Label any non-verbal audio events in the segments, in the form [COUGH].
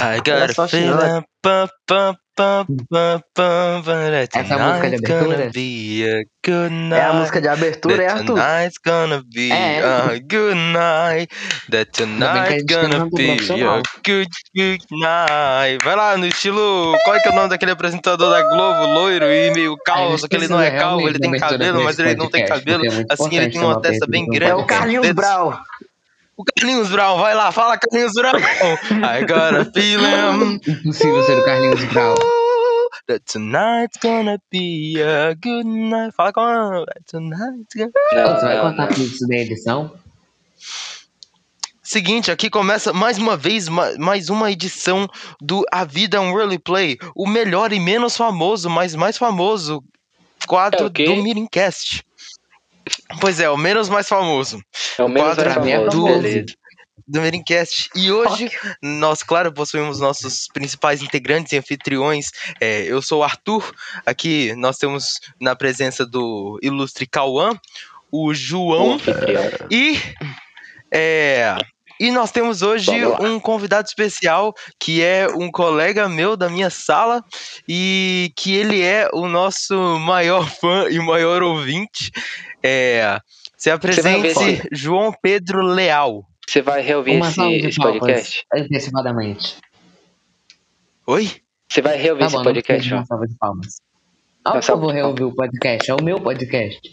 I got a feeling. Pum, pum, pum, pum, pum, that Essa música de abertura? be a good night. É a música de abertura, é That Arthur. tonight's gonna be É. a good night. That tonight's gonna be a good, good night. Vai lá, no estilo. Qual é que é o nome daquele apresentador da Globo? Loiro e meio calvo. Só que ele não é calvo, ele tem cabelo, mas ele não tem cabelo. é muito Assim, ele tem uma testa bem grande. É o Carlinhos Brau. O Carlinhos Brown, vai lá, fala Carlinhos Brown. I got a feeling. Impossível ser o Carlinhos Brau. That tonight's gonna be a good night. Fala com a. Tonight's gonna... Não, Você vai não. tudo isso da edição? Seguinte, aqui começa mais uma vez ma- mais uma edição do A Vida é um Early Play, o melhor e menos famoso, mas mais famoso quadro É o quê? do Mirincast. Pois é, o menos mais famoso É o menos quadro mais famoso, do- beleza. do Mirincast. E hoje nós, claro, possuímos nossos principais integrantes e anfitriões. É, eu sou o Arthur, aqui nós temos na presença do ilustre Cauã, o O João anfitrião. e é, e nós temos hoje um convidado especial que é um colega meu da minha sala e que ele é o nosso maior fã e maior ouvinte. É, se apresente. João Pedro Leal. Você vai reouvir Uma esse, esse podcast? antecipadamente. Oi? Você vai reouvir Tá esse bom, podcast, João? uma salva de palmas. Que eu vou reouvir o podcast, é o meu podcast.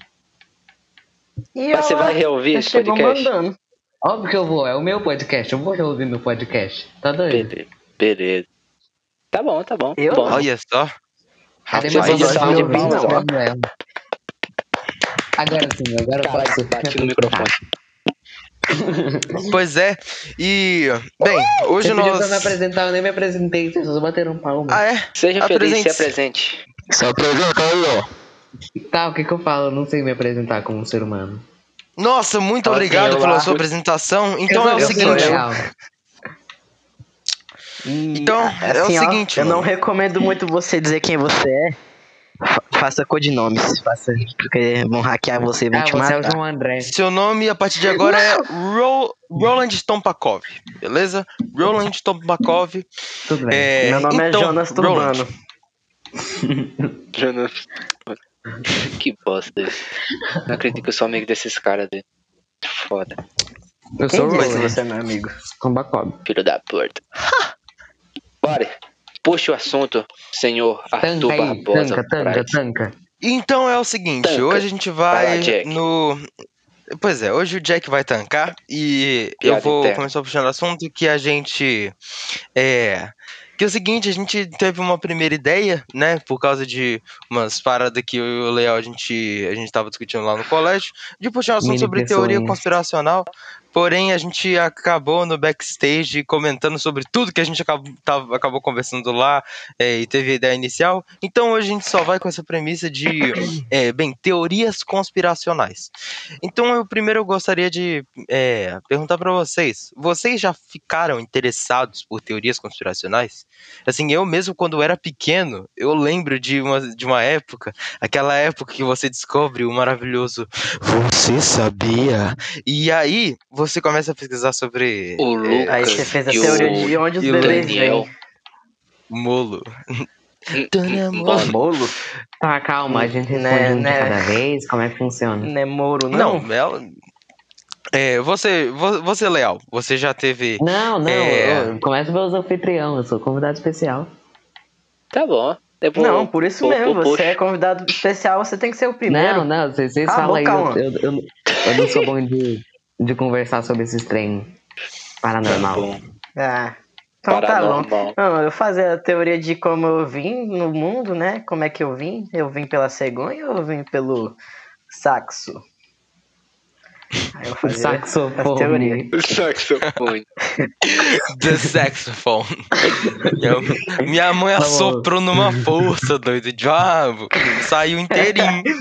E Mas você vai reouvir já esse podcast? mandando. Óbvio que eu vou, é o meu podcast, eu vou reouvir meu podcast. Tá doido? Beleza. Beleza. Tá bom, tá bom. Eu bom. não. Olha só. Cadê meu de palmas? ó. Não, não. Agora sim, agora eu Caralho, posso. bati no microfone. [LAUGHS] Pois é. E bem, hoje nós pra me apresentar, eu nem me apresentei, vocês só bateram palma. Ah, é? Seja feliz, se apresente. Se apresenta aí, ó. Tá, o que que eu falo? Eu não sei me apresentar como um ser humano. Nossa, muito obrigado pela sua apresentação. Então é o eu sou seguinte. eu. E, Então, é o assim, ó, seguinte, eu não recomendo muito você dizer quem você é. Fa- Faça codinomes, faça, porque vão hackear você e vão Ah, te você é o matar. João André. Seu nome a partir de agora é Ro Roland Tompakov, beleza? Roland Tompakov. Tudo bem. É, Meu nome então, é Jonas Turbano. [LAUGHS] Jonas. [LAUGHS] Que bosta. Não acredito que eu sou amigo desses caras. doido. Foda. eu Quem sou o Roland. você é meu amigo? Combacob. Filho da puta. Bora. Puxa o assunto, senhor Arthur Tanca aí, Barbosa. tanca, tanca, tanca. Então é o seguinte, Tanca. hoje a gente Vai vai lá, Jack. no. Pois é, hoje o Jack vai tancar e Piada eu vou interna. começar puxando o assunto que a gente. É. Que é o seguinte, a gente teve uma primeira ideia, né? Por causa de umas paradas que eu e o Léo a gente, a gente tava discutindo lá no colégio, de puxar um assunto Mini sobre teoria conspiracional. Porém, a gente acabou no backstage comentando sobre tudo que a gente acabou, tava- acabou conversando lá é, e teve a ideia inicial. Então hoje a gente só vai com essa premissa de, é, bem, teorias conspiracionais. Então eu primeiro eu gostaria de é, perguntar para vocês: vocês já ficaram interessados por teorias conspiracionais? Assim, eu mesmo quando era pequeno, eu lembro de uma, de uma época, aquela época que você descobre o maravilhoso Você sabia? E aí você começa a pesquisar sobre O Lucas Aí você fez a e teoria o de onde os bebês vêm. molo. Mano, Bolo? Tá, calma, a gente Né, né. cada vez, como é que funciona? Não é Moro, não? Não, ela. É, você, vo- você, Leal, você já teve. Não, não, É. eu- começa pelos anfitrião, eu sou convidado especial. Tá bom. Vou- Não, por isso vou- mesmo. vou- Você é convidado especial, você tem que ser o primeiro. Não, não, vocês, vocês falam aí, eu, eu, eu, eu não sou bom de, de conversar sobre esses trem paranormal. Tá bom. Ah, então tá bom. Paranormal. Não, eu fazia a teoria de como eu vim no mundo, né? Como é que eu vim? Eu vim pela cegonha ou eu vim pelo saxo? Aí eu fazia. Saxofone. Saxofone. [LAUGHS] The saxophone. minha, minha mãe assoprou numa força, doido. Diabo. Saiu inteirinho. [LAUGHS]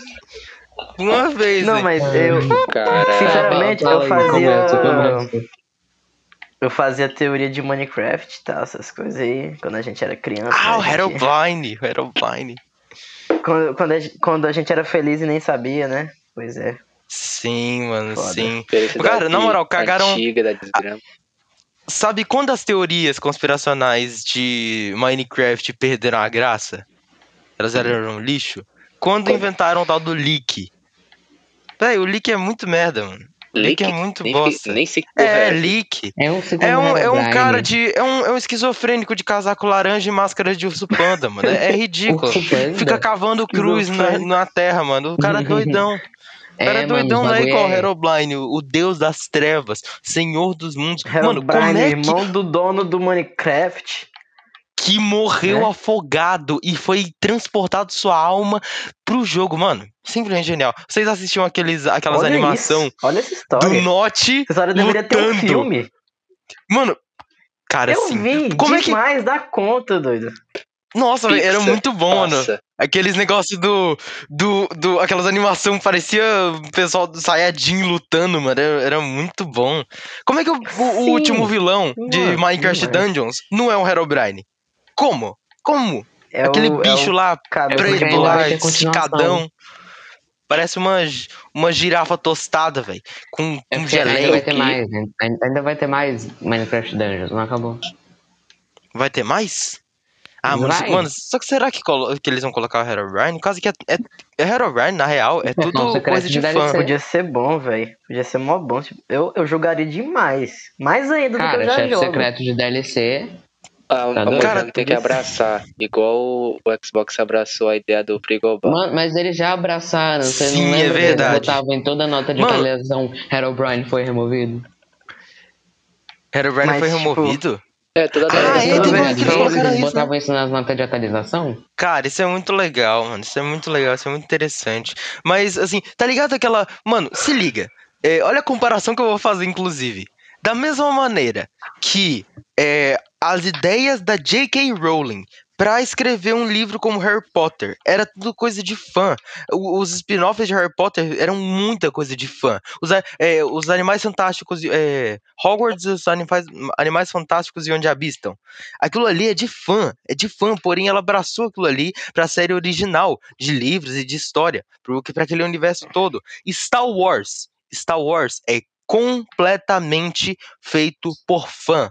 Uma vez. Não, hein? mas eu, Cara, Sinceramente, eu fazia- eu fazia teoria de Minecraft e tal, essas coisas aí, quando a gente era criança. Ah, o né, Herobrine. O Herobrine. quando, quando, a, gente- quando a gente era feliz e nem sabia, né? Pois é. Sim, mano, Foda. sim. Cara, na moral, cagaram- Antiga da desgrama. sabe quando as teorias conspiracionais de Minecraft perderam a graça? Elas eram um lixo? Quando inventaram o tal do leak. Véi, o leak é muito merda, mano. Leak é muito nem, bosta. Nem sei que porra É, é. leak. É um É um, é um cara de. É um, é um esquizofrênico de casaco laranja e máscara de urso panda, mano. É, é [LAUGHS] ridículo. Fica cavando cruz na, na terra, mano. O cara é [LAUGHS] doidão. O cara é, mano, doidão, os não é bagulho igual Herobrine, o o deus das trevas, senhor dos mundos. Mano, como é que, irmão do dono do Minecraft. Que morreu Né? afogado e foi transportado sua alma pro jogo, mano? Simplesmente genial. Vocês assistiam aqueles, aquelas animação essa do. Note Essa história deveria ter um lutando. filme. Mano, cara, Eu assim. vi como é que- demais da conta, doido. Nossa, velho, era muito bom, mano. Nossa, Aqueles negócios do, do, do. Aquelas animações que parecia o pessoal do Saiyajin lutando, mano. Era, era muito bom. Como é que o, o- último vilão de Mano, Minecraft. Dungeons não é um Herobrine? Como? Como? É Aquele o, bicho é o lá, preto lá, esticadão. Parece uma, uma girafa tostada, velho. Com, É com porque ainda geleia. vai ter mais? Ainda- vai ter mais Minecraft Dungeons, não acabou. Vai ter mais? Ah, mano, mano, só que será que, que eles vão colocar o Herobrine? Quase que é, é, é Herobrine, na real, é tudo secreto coisa de fã. Podia ser bom, velho. Podia ser mó bom. Tipo, eu, eu jogaria demais. Mais ainda do que Cara, eu já jogo. secreto de DLC. A, Tá a tem que abraçar. Igual o, Xbox abraçou a ideia do Frigobar. Mano, mas eles já abraçaram, você Sim, não é lembra que verdade. eles botavam em toda a nota de Mano. atualização Herobrine foi removido? Herobrine Mas, foi tipo, removido? É, toda Ah, é, Eles eles eles botavam isso nas notas de atualização? Cara, isso é muito legal, mano. Isso é muito legal, isso é muito interessante. Mas, assim, tá ligado aquela. Mano, se liga. É, olha a comparação que eu vou fazer, inclusive. Da mesma maneira que é, as ideias da J.K. Rowling pra escrever um livro como Harry Potter era tudo coisa de fã. Os spin-offs de Harry Potter eram muita coisa de fã. Os, a- é, os Animais Fantásticos. É, Hogwarts os animais, animais Fantásticos e Onde Habistam. Aquilo ali é de fã, é de fã, porém ela abraçou aquilo ali pra série original de livros e de história, para aquele universo todo. Star Wars, Star Wars é completamente feito por fã.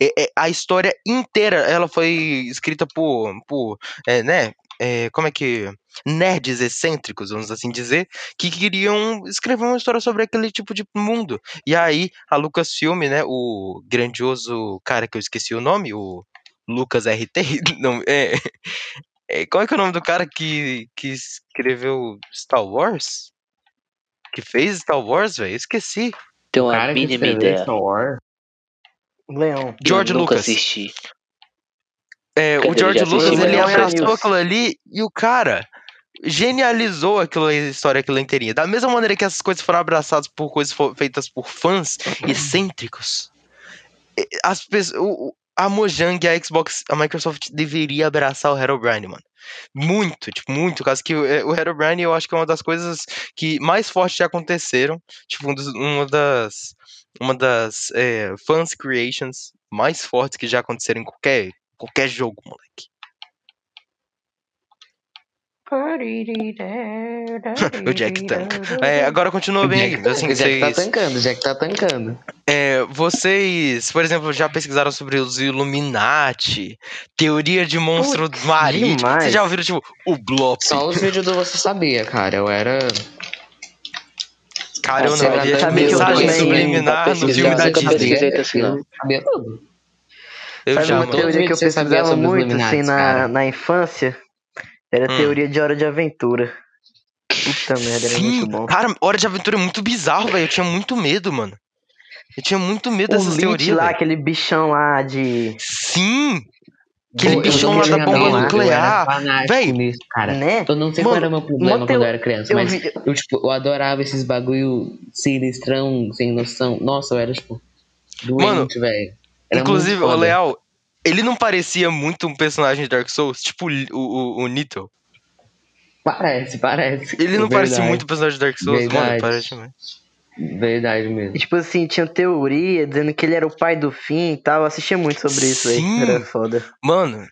É- é- a história inteira, ela foi escrita por, por é, né, é, como é que nerds excêntricos, vamos assim dizer, que queriam escrever uma história sobre aquele tipo de mundo. E aí a Lucasfilm, né, o grandioso cara que eu esqueci o nome, o Lucas RT, [LAUGHS] não, é, é, qual é que é o nome do cara que, que escreveu Star Wars? Que fez Star Wars, velho? Esqueci. Tem uma mínima ideia. Star Wars. Leão. George eu nunca Lucas. assisti. É, o George Lucas, ele abraçou aquilo ali e o cara genializou aquela história, aquela inteirinha. Da mesma maneira que essas coisas foram abraçadas por coisas feitas por fãs excêntricos, e- as pessoas, o- a Mojang e a Xbox, a Microsoft deveria abraçar o Herobrine, mano. Muito, tipo, muito. Caso que o, é, o Herobrine eu acho que é uma das coisas que mais fortes já aconteceram. Tipo, um dos- uma das. Uma das é, fans creations mais fortes que já aconteceram em qualquer, qualquer jogo, moleque. [LAUGHS] o Jack tanca. É, agora continua bem aí. Assim, o Jack tá vocês, tancando, o Jack tá tancando. é, vocês, por exemplo, já pesquisaram sobre os Illuminati, teoria de monstro Putz, marítimo. demais. Vocês já ouviram, tipo, o Blop? Só os vídeos do Você Sabia, cara. Eu era. Cara, eu não sabe que eu mensagem subliminar no filme pesquisar, da Disney. assim. Eu Sabe já, uma mano. Teoria que eu você sabia pesquisava muito assim na, na infância? Era Hum. teoria de hora de aventura. Puta merda, era Sim, muito bom. cara, Hora de Aventura é muito bizarro, velho. Eu tinha muito medo, mano. Eu tinha muito medo O dessas Lich teorias, lá, velho. aquele bichão lá de. Sim! Aquele Pô, eu bichão não lá da bomba nuclear. Véi, nisso, cara. Né? Eu não sei Mano, qual era o meu problema quando eu era criança, Eu mas vi. eu, tipo, eu adorava esses bagulho sinistrão, sem noção. Nossa, eu era, tipo, Mano, doente, velho. Inclusive, o. Leal, ele não parecia muito um personagem de Dark Souls, tipo o, o, o Nito. Parece, parece. Ele não É parecia verdade, muito um personagem de Dark Souls, mano. Verdade. Parece mesmo. Verdade mesmo. E, tipo assim, tinha teoria dizendo que ele era o pai do fim e tal. Eu assistia muito sobre isso aí. Sim. Era foda. Mano,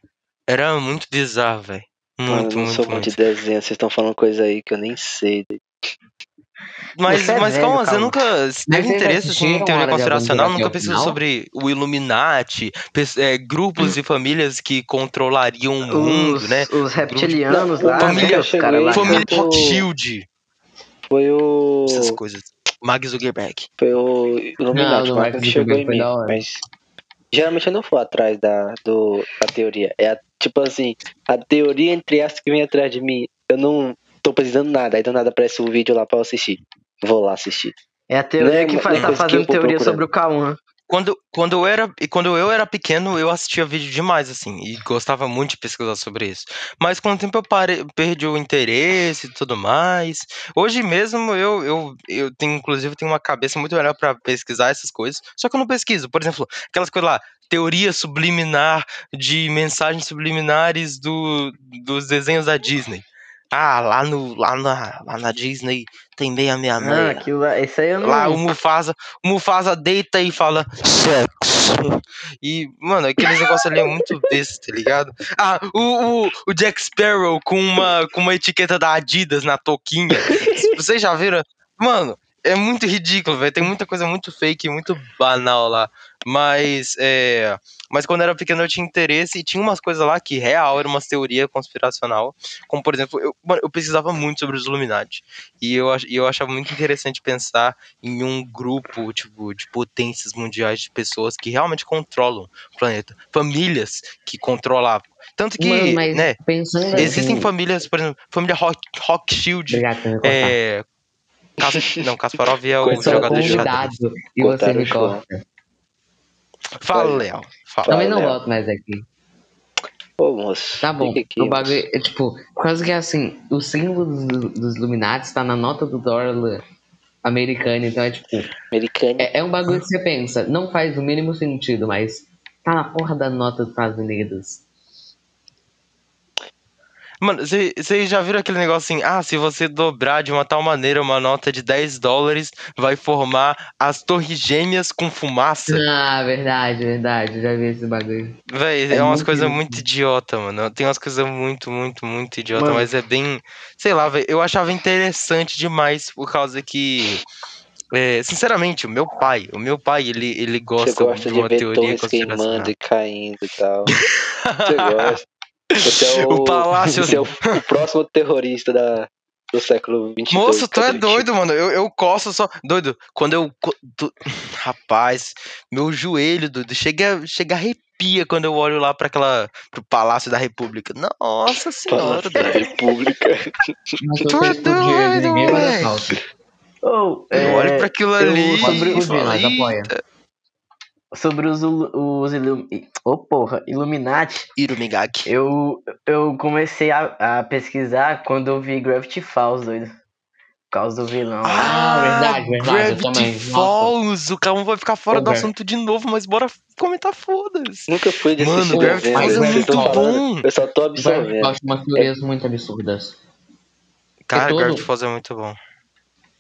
era muito bizarro, velho. Mano, eu Muito, não muito, sou muito muito. de desenho, vocês estão falando coisa aí que eu nem sei. Mas, é mas velho, calma, você nunca se teve interesse assim, em teoria conspiracional? Nunca final? sobre o Illuminati, é, grupos e famílias que controlariam o mundo, Os, né? os reptilianos lá, família- né? Família Rothschild, Foi o. essas coisas. Mark Zuckerberg. Foi o Illuminati, o Marco Mark que chegou em mim. Mas geralmente eu não vou atrás da, do, da teoria. É a- tipo assim, a teoria entre as que vem atrás de mim. Eu não tô precisando nada. Aí do nada aparece um vídeo lá pra eu assistir. Vou lá assistir. É a teoria Não é que faz, tá que fazendo vou teoria procurando. sobre o Cauã. Quando, quando, eu era, quando eu era pequeno, eu assistia vídeo demais, assim, e gostava muito de pesquisar sobre isso. Mas com o tempo eu parei, perdi o interesse e tudo mais. Hoje mesmo eu, eu, eu tenho, inclusive, tenho uma cabeça muito melhor pra pesquisar essas coisas. Só que eu não pesquiso. Por exemplo, aquelas coisas lá, teoria subliminar de mensagens subliminares do, dos desenhos da Disney. Ah, lá, no, lá, na, lá na Disney tem meia meia Ah, meia. aquilo lá, esse aí eu não. Lá o Mufasa, o Mufasa deita e fala sexo. E, mano, aqueles negócios ali é muito besta, tá ligado? Ah, o, o, o Jack Sparrow com uma, com uma etiqueta da Adidas na touquinha. Vocês já viram? Mano, é muito ridículo, velho. Tem muita coisa muito fake, muito banal lá. Mas, é. Mas quando eu era pequeno eu tinha interesse e tinha umas coisas lá que real era uma teoria conspiracional. Como, por exemplo, eu, eu pesquisava muito sobre os Illuminati. E eu, eu achava muito interessante pensar em um grupo, tipo, de potências mundiais de pessoas que realmente controlam o planeta. Famílias que controlavam. Tanto que, Mano, né, existem assim, famílias, por exemplo, família Rock, Obrigado por me cortar. é... Kas- [LAUGHS] não, Kasparov é o jogador de xadrez. e você me corta. Fala, Léo. Também não Léo. volto mais aqui. Ô, moço. Tá bom. aqui, o bagulho é tipo, quase que assim, o símbolo dos, dos Illuminati tá na nota do dólar americano, então é tipo, Americano. é, é um bagulho que você pensa, não faz o mínimo sentido, mas tá na porra da nota dos Estados Unidos. Mano, vocês já viram aquele negócio assim? Ah, se você dobrar de uma tal maneira uma nota de 10 dólares, vai formar as torres gêmeas com fumaça. Ah, verdade, verdade, já vi esse bagulho. Véi, É é, umas coisas muito idiota, mano. Tem umas coisas muito, muito, muito idiota, Mano. mas é bem. Sei lá, velho. Eu achava interessante demais por causa que. é, sinceramente, o meu pai, o meu pai, ele, ele gosta, gosta de de uma teoria queimando e caindo e tal. Você [LAUGHS] gosta. Você é o, O palácio- [LAUGHS] Você é o, o próximo terrorista da, do século XXII. Moço, tu é doido, mano. Eu, eu coço só. Doido, quando eu. [LAUGHS] Rapaz, meu joelho, doido, chega, chega arrepia quando eu olho lá pra aquela. pro Palácio da República. Nossa senhora, Palácio da. República. Tu é doido, salto. Oh, Eu é, olho pra aquilo eu- ali. E explodir, falo, mas apoia. "Eita, sobre os, os ilu- oh, porra, Illuminati, Irumigaki. eu, eu comecei a, a pesquisar quando eu vi Gravity Falls, doido. Por causa do vilão. Ah, verdade, verdade, eu Gravity. Falls. O Calma vai ficar fora do assunto de novo, mas bora comentar foda-se. Nunca fui de Mano, Gravity Falls é vocês muito bom. Eu só tô Eu absorvendo. acho umas teorias muito absurdas. Cara, todo- Gravity Falls é muito bom.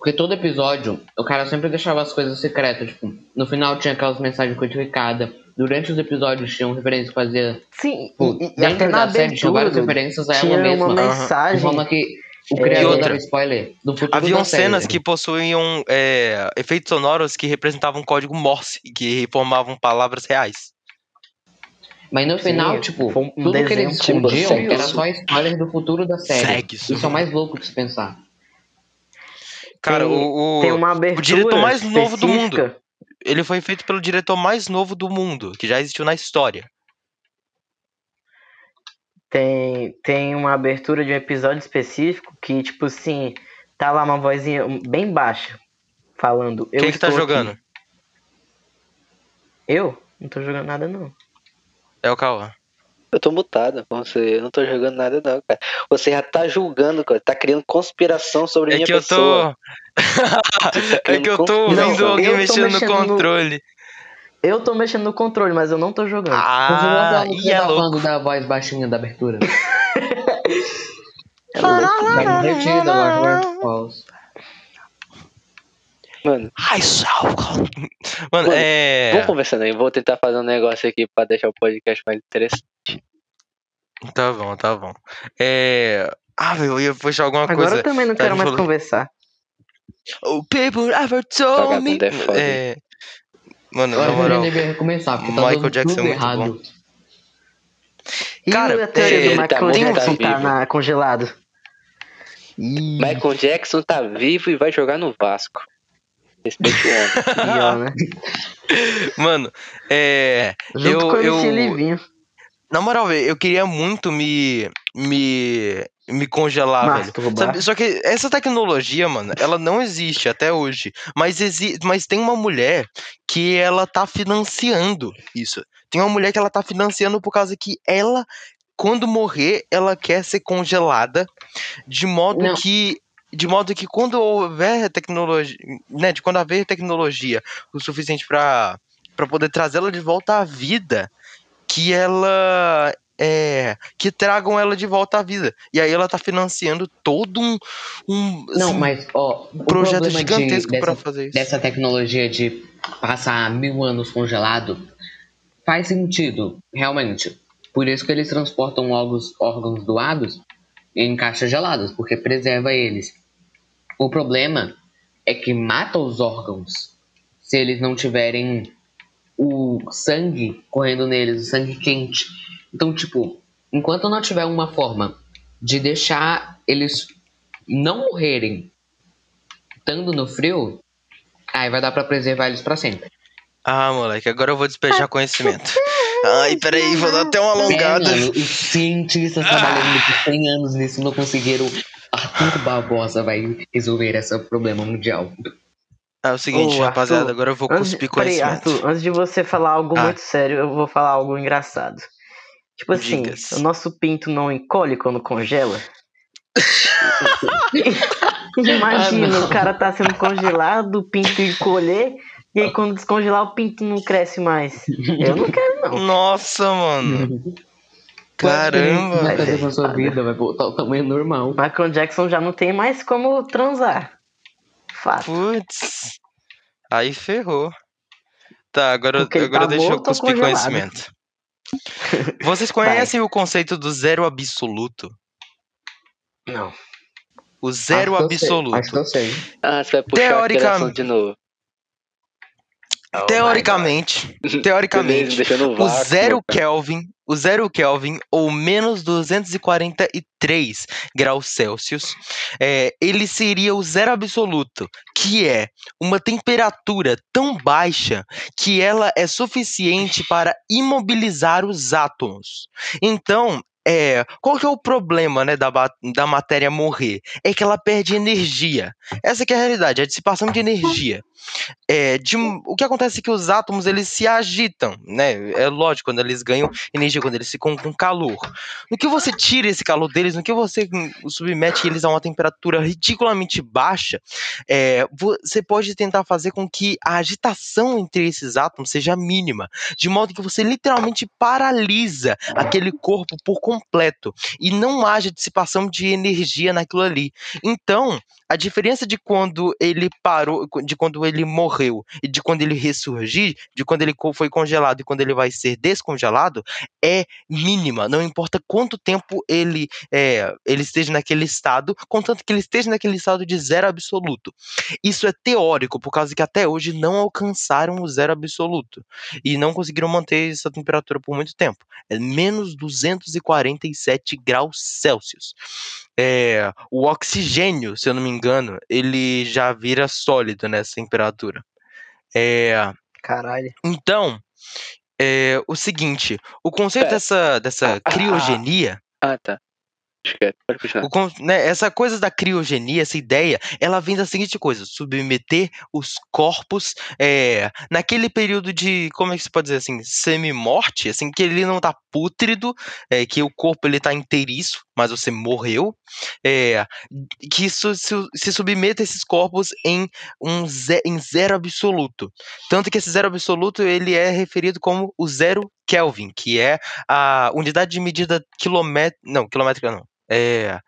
Porque todo episódio, o cara sempre deixava as coisas secretas. Tipo, no final tinha aquelas mensagens codificadas. Durante os episódios tinham referências que fazia. Sim, Tipo, e, e dentro até na da série tinha várias referências a ela tinha mesma. uma Aham. De mensagem. forma que o É, criador outra. dava spoiler do futuro Haviam da série. cenas que possuíam é, efeitos sonoros que representavam código Morse e que formavam palavras reais. Mas no Sim, final, tipo, um tudo que eles escondiam era só spoiler do futuro da série. Segue isso. Isso é o mais louco de se pensar. Cara, Tem- o, o- Tem uma abertura diretor mais novo do mundo. ele foi feito pelo diretor mais novo do mundo, que já existiu na história. Tem, tem uma abertura de um episódio específico que, tipo assim, tá lá uma vozinha bem baixa falando. Quem que tá aqui. jogando? Eu? Não tô jogando nada, não. É o Cauã. Eu tô mutado você. Eu não tô jogando nada, não, cara. Você já tá julgando, cara. Tá criando conspiração sobre É minha que eu pessoa. [LAUGHS] tô. é que eu tô Não, ouvindo eu alguém mexendo, mexendo no no- controle. Eu tô mexendo no controle, mas eu não tô jogando. Ah, e é tá louco. falando da voz baixinha da abertura. [LAUGHS] [LAUGHS] É louco. Vai divertido agora, Gravity Falls. Mano, Ai, salva. Mano, é. vamos conversando aí. Vou tentar fazer um negócio aqui pra deixar o podcast mais interessante. Tá bom, tá bom. É. Ah, velho, eu ia puxar alguma Agora coisa. eu também não tá, quero mais falou- conversar. Oh, people ever told me. É? É... Mano, na moral. ele deveria recomeçar, porque tá Michael Jackson tudo é muito errado. E Cara, a teoria é, do Michael tá Jackson tá vivo. na, congelado? Ih, Michael Jackson tá vivo e vai jogar no Vasco. Respeite o homem. [LAUGHS] né? Mano, é. Junto Eu- com eu- Livinho. Na moral, velho, eu queria muito me. me. me congelar, velho. Sabe- só que essa tecnologia, mano, ela não existe até hoje. Mas, exi mas tem uma mulher que ela tá financiando isso. Tem uma mulher que ela tá financiando por causa que ela, quando morrer, ela quer ser congelada de modo Não. que. De modo que quando houver tecnologia. Né, de quando haver tecnologia o suficiente pra pra poder trazê-la de volta à vida, que ela. É, que tragam ela de volta à vida. E aí ela tá financiando todo um. um Não, assim, mas, ó, projeto de- gigantesco dessa, pra fazer isso. dessa tecnologia de passar mil anos congelado faz sentido, realmente. Por isso que eles transportam órgãos, órgãos doados em caixas geladas, porque preserva eles. O problema é que mata os órgãos se eles não tiverem o sangue correndo neles, o sangue quente. Então, tipo, enquanto não tiver uma forma de deixar eles não morrerem estando no frio, aí vai dar pra preservar eles pra sempre. Ah, moleque, agora eu vou despejar conhecimento. Ai, peraí, vou dar até uma É, alongada. mano, os cientistas trabalhando por 100 anos nisso não conseguiram. Arthur Barbosa vai resolver esse problema mundial. É o seguinte, Ô, rapaziada, Arthur, agora eu vou Antes, cuspir peraí, conhecimento. Arthur, antes de você falar algo Ah. muito sério, eu vou falar algo engraçado. Tipo assim, o nosso pinto não encolhe quando congela? [LAUGHS] Imagina, Ah, o cara tá sendo congelado, o pinto encolher, e aí quando descongelar o pinto não cresce mais. Eu não quero, não. Nossa, mano. [LAUGHS] Caramba, vai fazer com a sua vida, vai voltar ao tamanho normal. Michael Jackson já não tem mais como transar. Fato. Putz. Aí ferrou. Tá, agora, Porque agora tá deixa eu cuspir congelado? conhecimento. Vocês [LAUGHS] conhecem o conceito do zero absoluto? Não. O zero Acho que eu sei, absoluto. Acho que eu sei. Ah, você vai puxar Teoricamente- de novo. Teoricamente, teoricamente, [LAUGHS] Beleza, deixando o zero. Kelvin, o zero Kelvin ou menos 243 graus Celsius, é, ele seria o zero absoluto, que é uma temperatura tão baixa que ela é suficiente para imobilizar os átomos. Então, é, qual que é o problema né, da, da matéria morrer? É que ela perde energia. Essa que é a realidade, a dissipação de energia. É, de- o que acontece é que os átomos eles se agitam, né? É lógico, quando eles ganham energia, quando eles ficam com calor. No que você tira esse calor deles, no que você submete eles a uma temperatura ridiculamente baixa, é, você pode tentar fazer com que a agitação entre esses átomos seja mínima, de modo que você literalmente paralisa aquele corpo por completo e não haja dissipação de energia naquilo ali. Então, a diferença de quando ele parou, de quando ele morreu e de quando ele ressurgir, de quando ele foi congelado e quando ele vai ser descongelado, é mínima. Não importa quanto tempo ele, é, ele esteja naquele estado, contanto que ele esteja naquele estado de zero absoluto. Isso é teórico, por causa que até hoje não alcançaram o zero absoluto e não conseguiram manter essa temperatura por muito tempo. É menos 247 graus Celsius. É, o oxigênio, se eu não me engano, ele já vira sólido nessa temperatura. É, Caralho. então, é, o seguinte, o conceito Pera. dessa, dessa Ah, criogenia, Ah, tá. O né, essa coisa da criogenia, essa ideia, ela vem da seguinte coisa: submeter os corpos é, naquele período de, como é que se pode dizer assim, semi-morte, assim, que ele não tá pútrido, é, que o corpo ele tá inteiriço, mas você morreu, é, que isso se, se submeta esses corpos em um ze- em zero absoluto. Tanto que esse zero absoluto ele é referido como o zero Kelvin, que é a unidade de medida quilométrica, não, quilométrica não, é,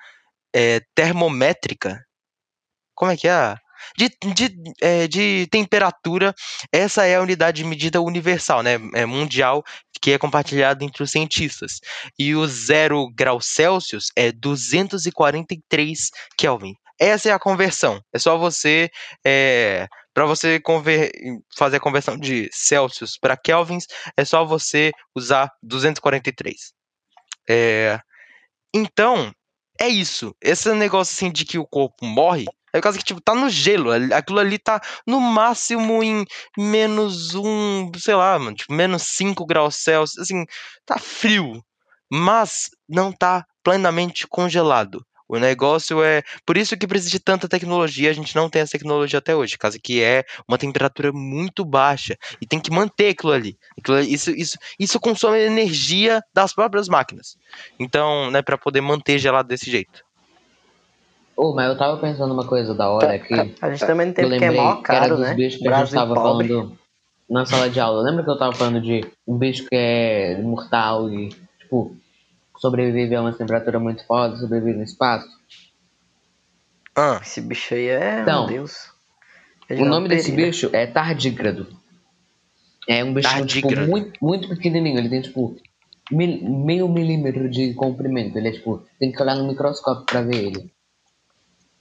é termométrica. Como é que é? De, de, é, de temperatura, essa é a unidade de medida universal, né? É mundial, que é compartilhada entre os cientistas. E o zero grau Celsius é 243 Kelvin. essa é a conversão. É só você. É, para você fazer a conversão de Celsius para Kelvins, é só você usar 243. É, então, é isso. Esse negócio assim de que o corpo morre, é por causa que, tipo, tá no gelo. Aquilo ali tá no máximo em menos um, sei lá, mano, tipo, menos 5 graus Celsius. Assim, tá frio. Mas não tá plenamente congelado. O negócio é. Por isso que precisa de tanta tecnologia, a gente não tem essa tecnologia até hoje, caso que é uma temperatura muito baixa. E tem que manter aquilo ali. Aquilo, isso, isso, isso consome energia das próprias máquinas. Então, né, para poder manter gelado desse jeito. Oh, mas eu tava pensando uma coisa da hora aqui. A gente também tem que é mó caro, né? Bichos que a gente tava pobre. falando na sala de aula. Lembra que eu tava falando de um bicho que é mortal e, tipo, sobrevive a uma temperatura muito foda, sobrevive no espaço? Ah. Esse bicho aí é. Então, meu Deus. o nome desse bicho é tardígrado. É um bicho tipo, muito, muito pequenininho. Ele tem, tipo, mil, meio milímetro de comprimento. Ele é, tipo, tem que olhar no microscópio pra ver ele.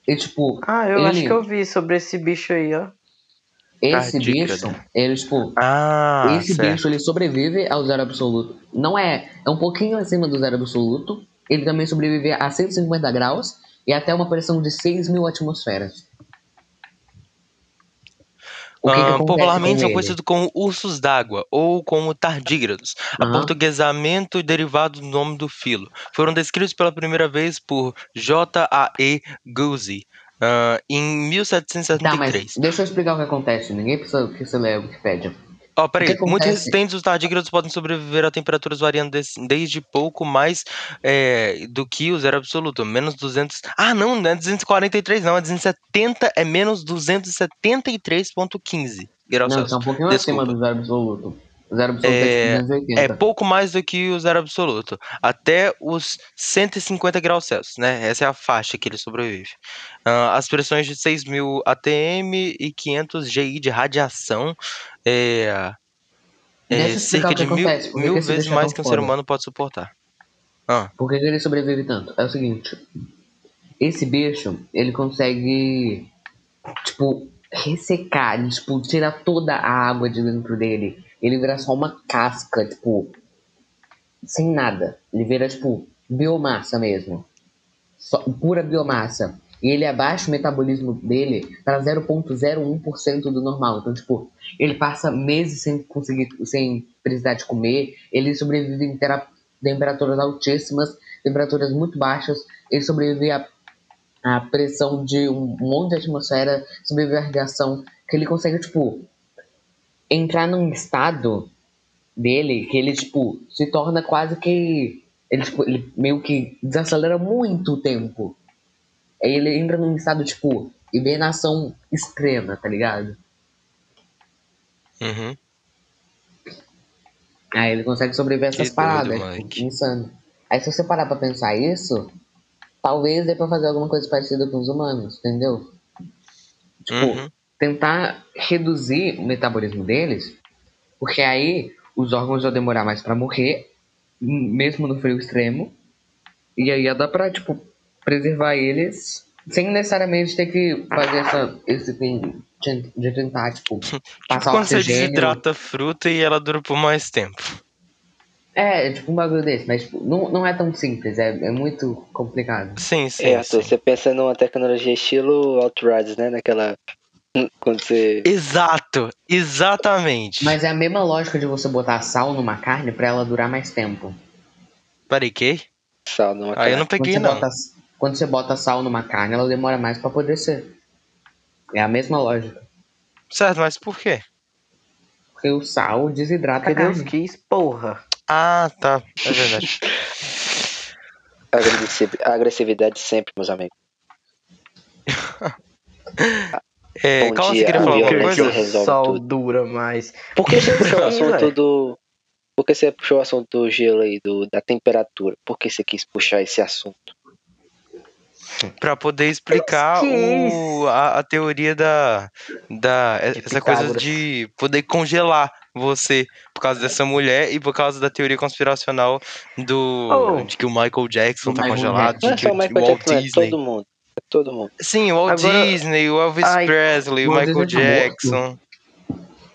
E, tipo. Ah, eu ele... acho que eu vi sobre esse bicho aí, ó. Esse bicho, ele, tipo. Ah, esse certo. bicho ele sobrevive ao zero absoluto. Não é. É um pouquinho acima do zero absoluto. Ele também sobrevive a 150 graus e até uma pressão de 6 mil atmosferas. Que que uh, popularmente são conhecidos como ursos d'água ou como tardígrados, uhum. aportuguesamento derivado do nome do filo. Foram descritos pela primeira vez por J.A.E. Guzzi uh, em 1773. Tá, deixa eu explicar o que acontece. Ninguém precisa que você leia a Wikipedia. Ó, oh, peraí. Muito resistentes, os tardígrados podem sobreviver a temperaturas variando desde pouco mais é, do que o zero absoluto. Menos 200. Ah, não, não é 243, não. É 270, é menos 273,15 graus Não, tá um pouquinho Desculpa. acima do zero absoluto. Zero absoluto é, é, é pouco mais do que o zero absoluto. Até os 150 graus Celsius, né? Essa é a faixa que ele sobrevive. Uh, as pressões de 6.000 ATM e 500 GI de radiação é, é cerca de mil, mil vezes mais que um ser humano pode suportar. Ah. Por que ele sobrevive tanto? É o seguinte: esse bicho, ele consegue, tipo, ressecar, ele, tipo, tirar toda a água de dentro dele. Ele vira só uma casca, tipo, sem nada. Ele vira, tipo, biomassa mesmo. Só, pura biomassa. E ele abaixa o metabolismo dele para 0,01% do normal. Então, tipo, ele passa meses sem conseguir, sem precisar de comer. Ele sobrevive em temperaturas altíssimas, temperaturas muito baixas. Ele sobrevive a, a pressão de um monte de atmosfera, radiação. Que ele consegue, tipo, entrar num estado dele que ele, tipo, se torna quase que. Ele, tipo, ele meio que desacelera muito o tempo. Aí ele entra num estado, tipo, hibernação extrema, tá ligado? Uhum. Aí ele consegue sobreviver a essas que paradas, doido, tipo, insano. Aí se você parar pra pensar isso, talvez dê pra fazer alguma coisa parecida com os humanos, entendeu? Tipo, uhum. tentar reduzir o metabolismo deles, porque aí os órgãos vão demorar mais para morrer, mesmo no frio extremo, e aí ia dar pra, tipo, preservar eles sem necessariamente ter que fazer essa, esse fim de, de tentar, tipo, [LAUGHS] passar tipo quando oxigênio. você desidrata a fruta e ela dura por mais tempo. É, tipo um bagulho desse, mas tipo, não, não é tão simples, é, é muito complicado. Sim, sim. É, sim. você pensa numa tecnologia estilo Outriders, né? Naquela. Quando você. Exato, exatamente. Mas é a mesma lógica de você botar sal numa carne para ela durar mais tempo. Peraí, que? Sal numa carne. Ah, eu não peguei, não. Bota, quando você bota sal numa carne, ela demora mais para apodrecer. É a mesma lógica. Certo, mas por quê? Porque o sal desidrata a Deus quis, porra. Ah, tá. É verdade. [LAUGHS] agressividade sempre, meus amigos. [LAUGHS] é, Bom dia, você queria falar alguma coisa? O sol dura mais. Por que você [LAUGHS] puxou o assunto do. Por que você puxou o assunto do gelo aí, do, da temperatura? Por que você quis puxar esse assunto? Para poder explicar o, a, a, teoria da, da essa coisa de poder congelar você por causa dessa mulher e por causa da teoria conspiracional do oh. de que o Michael Jackson o tá Michael congelado, Jackson. de que o, Michael Walt Jackson, é Disney. É todo mundo. Todo mundo. Sim, o Walt Agora- Disney, o Elvis Ai, Presley, o o Michael tá morto. Jackson.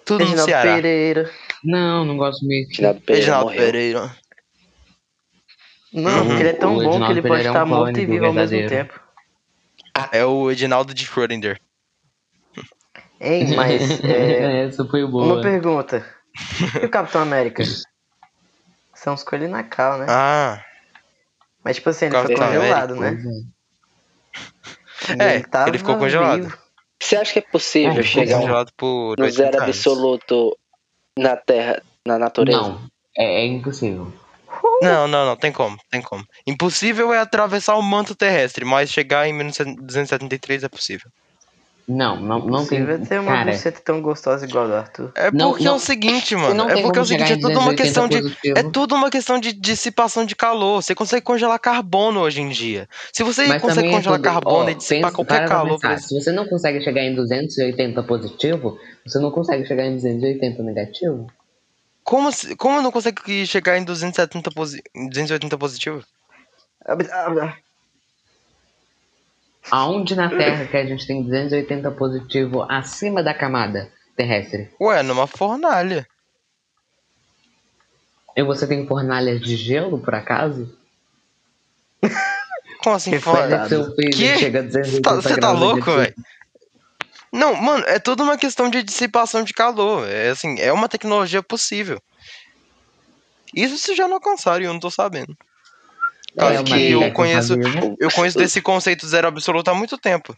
Tudo no Reginaldo Ceará. Pereira. Não, não gosto muito. Reginaldo Pereira Reginaldo. Pereira. Não, Uhum. porque ele é tão O bom que Reginaldo ele pode Pereira é um estar morto e vivo ao mesmo verdadeiro. tempo. É o Edinaldo de Schrödinger. Hein, [LAUGHS] mas. é, [LAUGHS] Essa foi uma boa. pergunta. E o Capitão América? [LAUGHS] São os coelhos na cal, né? Ah, Mas tipo assim, ele ficou Capitão congelado, né? É. E É, ele, ele ficou congelado. vivo. Você acha que é possível ele ficou chegar congelado por no 80 zero anos. absoluto na Terra, na natureza? Não, é, é impossível. Não, não, não, tem como, tem como. Impossível é atravessar o manto terrestre, mas chegar em 1973 é possível. Não, não, não tem. Possível ter uma Cara, buceta tão gostosa igual a do Arthur. É Não, porque é não. o seguinte, não mano. É porque é o como seguinte, é tudo uma 280 questão de. É tudo uma questão de dissipação de calor. Você consegue congelar carbono hoje em dia. Se você Mas consegue é congelar tudo- carbono ó, e dissipar pensa- qualquer calor, pensar. Se você não consegue chegar em 280 positivo, você não consegue chegar em 280 negativo? Como, como eu não consegue chegar em 270 posi... em 280 positivo? Aonde na Terra que a gente tem 280 positivo acima da camada terrestre? Ué, numa fornalha. E você tem fornalhas de gelo, por acaso? Como assim, fornalha? a Tá- 280 Você tá louco, velho? Não, mano, é tudo uma questão de dissipação de calor. É assim, é uma tecnologia possível. Isso se já não alcançaram e eu não tô sabendo. É, Caso o que eu conheço, né? eu conheço desse conceito zero absoluto há muito tempo.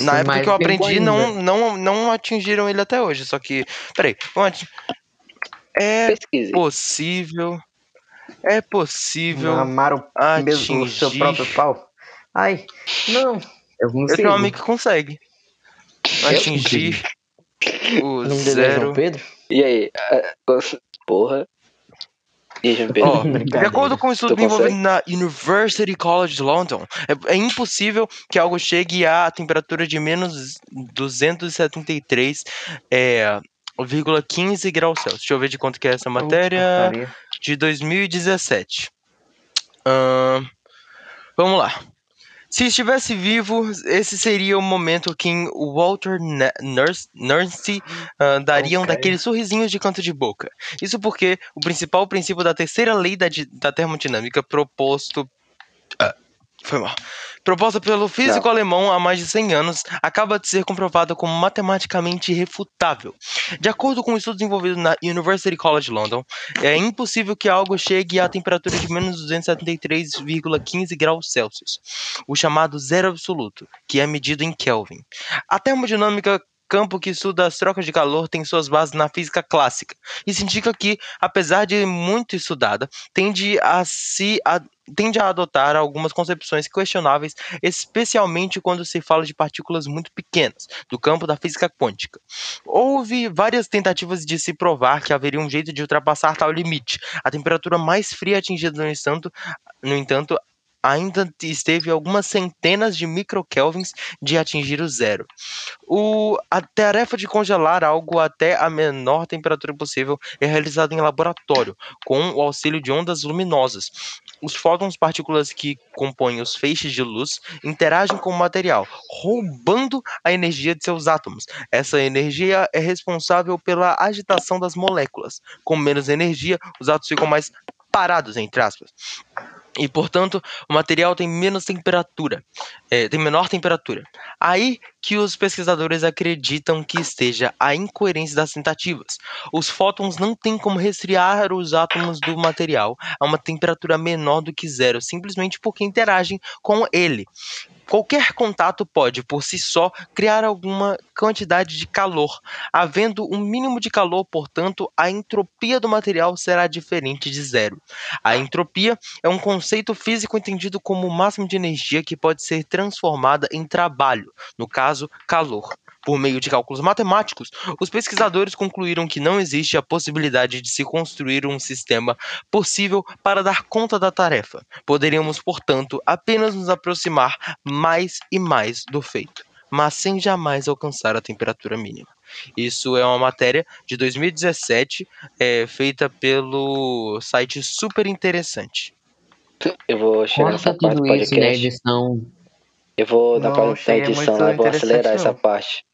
Na época que eu aprendi, não, não, não atingiram ele até hoje. Só que. Peraí, ati- É Pesquise. possível. É possível. Amar o mesmo o seu atingir. próprio pau. Ai, não. Eu Eu tenho um amigo que consegue atingir o é zero. Pedro? E aí? Ah, Porra. E aí, João Pedro? Ó, [LAUGHS] de acordo com um estudo Tu desenvolvido na University College de London, é, é impossível que algo chegue à temperatura de menos 273, é, 0,15 graus Celsius. Deixa eu ver de quanto que é essa matéria. Putaria. de 2017. Ahn, vamos lá. Se estivesse vivo, esse seria o momento que o Walter Ne- Nurse, Nurse ah, daria um Ok. daqueles sorrisinhos de canto de boca. Isso porque o principal princípio da terceira lei da, da termodinâmica proposto. ah, foi mal. Proposta pelo físico alemão há mais de 100 anos, acaba de ser comprovada como matematicamente irrefutável. De acordo com um estudo desenvolvido na University College London, é impossível que algo chegue à temperatura de menos 273,15 graus Celsius, o chamado zero absoluto, que é medido em Kelvin. A termodinâmica, campo que estuda as trocas de calor, tem suas bases na física clássica. Isso indica que, apesar de muito estudada, tende a se a- tende a adotar algumas concepções questionáveis, especialmente quando se fala de partículas muito pequenas, do campo da física quântica. Houve várias tentativas de se provar que haveria um jeito de ultrapassar tal limite. A temperatura mais fria atingida, no entanto, no entanto ainda esteve algumas centenas de microkelvins de atingir o zero. O, a tarefa de congelar algo até a menor temperatura possível é realizada em laboratório, com o auxílio de ondas luminosas. Os fótons, partículas que compõem os feixes de luz, interagem com o material, roubando a energia de seus átomos. Essa energia é responsável pela agitação das moléculas. Com menos energia, os átomos ficam mais parados, entre aspas. E, portanto, o material tem menos temperatura, é, tem menor temperatura. Aí que os pesquisadores acreditam que esteja a incoerência das tentativas. Os fótons não têm como resfriar os átomos do material a uma temperatura menor do que zero, simplesmente porque interagem com ele. Qualquer contato pode, por si só, criar alguma quantidade de calor. Havendo um mínimo de calor, portanto, a entropia do material será diferente de zero. A entropia é um conceito físico entendido como o máximo de energia que pode ser transformada em trabalho, no caso, calor. Por meio de cálculos matemáticos, os pesquisadores concluíram que não existe a possibilidade de se construir um sistema possível para dar conta da tarefa. Poderíamos, portanto, apenas nos aproximar mais e mais do feito, mas sem jamais alcançar a temperatura mínima. Isso é uma matéria de 2017, é, feita pelo site Super Interessante. Eu vou chegar nessa Corta parte do na podcast. edição. Eu vou, na Não, parte da edição eu vou acelerar essa parte.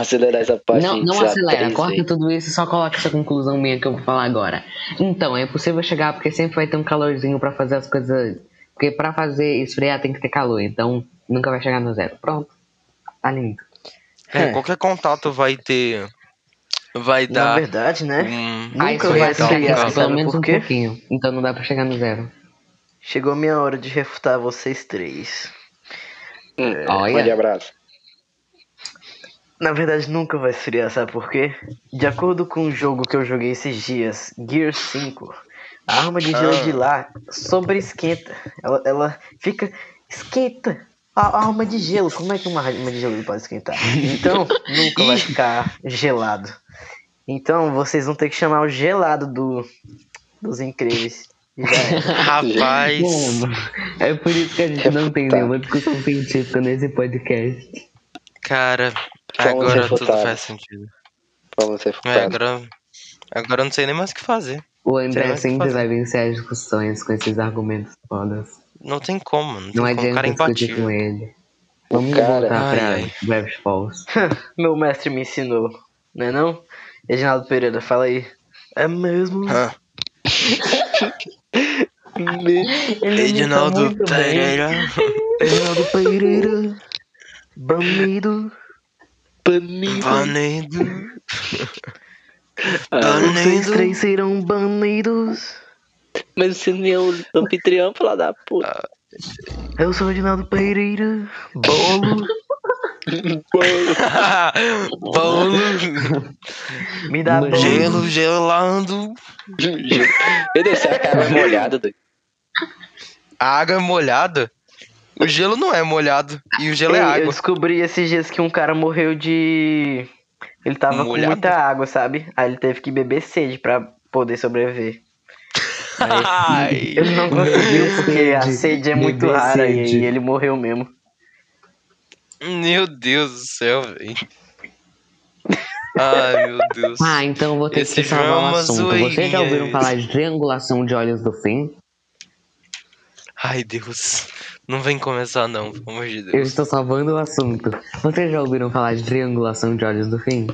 Acelerar essa parte. Não, não acelera, três corta tudo isso e só coloca essa conclusão minha que eu vou falar agora. Então, é possível chegar porque sempre vai ter um calorzinho pra fazer as coisas. Porque pra fazer esfriar tem que ter calor, então nunca vai chegar no zero. Pronto. Tá lindo. É, É. qualquer contato vai ter. Vai Na dar. verdade, né? um- Aí Nunca vai esfriar, sabe pelo menos um pouquinho. Então não dá pra chegar no zero. Chegou a minha hora de refutar vocês três. Hum, Olha. Mande abraço. Na verdade, nunca vai esfriar, sabe por quê? De acordo com o jogo que eu joguei esses dias, Gear 5, a arma de gelo Ah. de lá sobreesquenta. Ela, ela fica esquenta. A a arma de gelo, como é que uma arma de gelo pode esquentar? Então, [LAUGHS] nunca vai ficar gelado. Então, vocês vão ter que chamar o gelado do, dos incríveis. [LAUGHS] Rapaz. Mano, é por isso que a gente não tem nenhuma discussão científica nesse podcast. Cara, agora refutar. tudo faz sentido. Vamos ser É, futados. agora, agora eu não sei nem mais o que fazer. O André sempre vai vencer as discussões com esses argumentos fodas. Não tem como, não tem Não como. O adianta cara é discutir com ele. Vamos cara- voltar Ai, pra ai. Breves Falls. [LAUGHS] [LAUGHS] Meu mestre me ensinou, não é não? Reginaldo Pereira, fala aí. É mesmo? [LAUGHS] Reginaldo. Pereira. Reginaldo Pereira. Banido. Banido. Banido. Ah, Vocês Banido. três serão banidos. mas você nem é o anfitrião, fala da puta. Eu sou o Reginaldo Pereira. Bolo. [LAUGHS] Bolo. Me dá bolo. Gelo gelando. Eu desci a cara molhada, doido. A água é molhada. O gelo não é molhado. E o gelo é Ei, Eu água. descobri esses dias que um cara morreu de. Ele tava Molhado? com muita água, sabe? Aí ele teve que beber sede pra poder sobreviver. [LAUGHS] Ai. [LAUGHS] Ele não conseguiu porque a Sede, é muito beber rara e sede. aí ele morreu mesmo. Meu Deus do céu, velho. [LAUGHS] Ai, meu Deus. Ah, então eu vou ter Esse que salvar é uma assunto. Vocês já ouviram falar de triangulação de olhos do fim? Ai, Deus. Não vem começar, não, pelo amor de Eu Deus. estou salvando o assunto. Vocês já ouviram falar de triangulação de olhos do fim?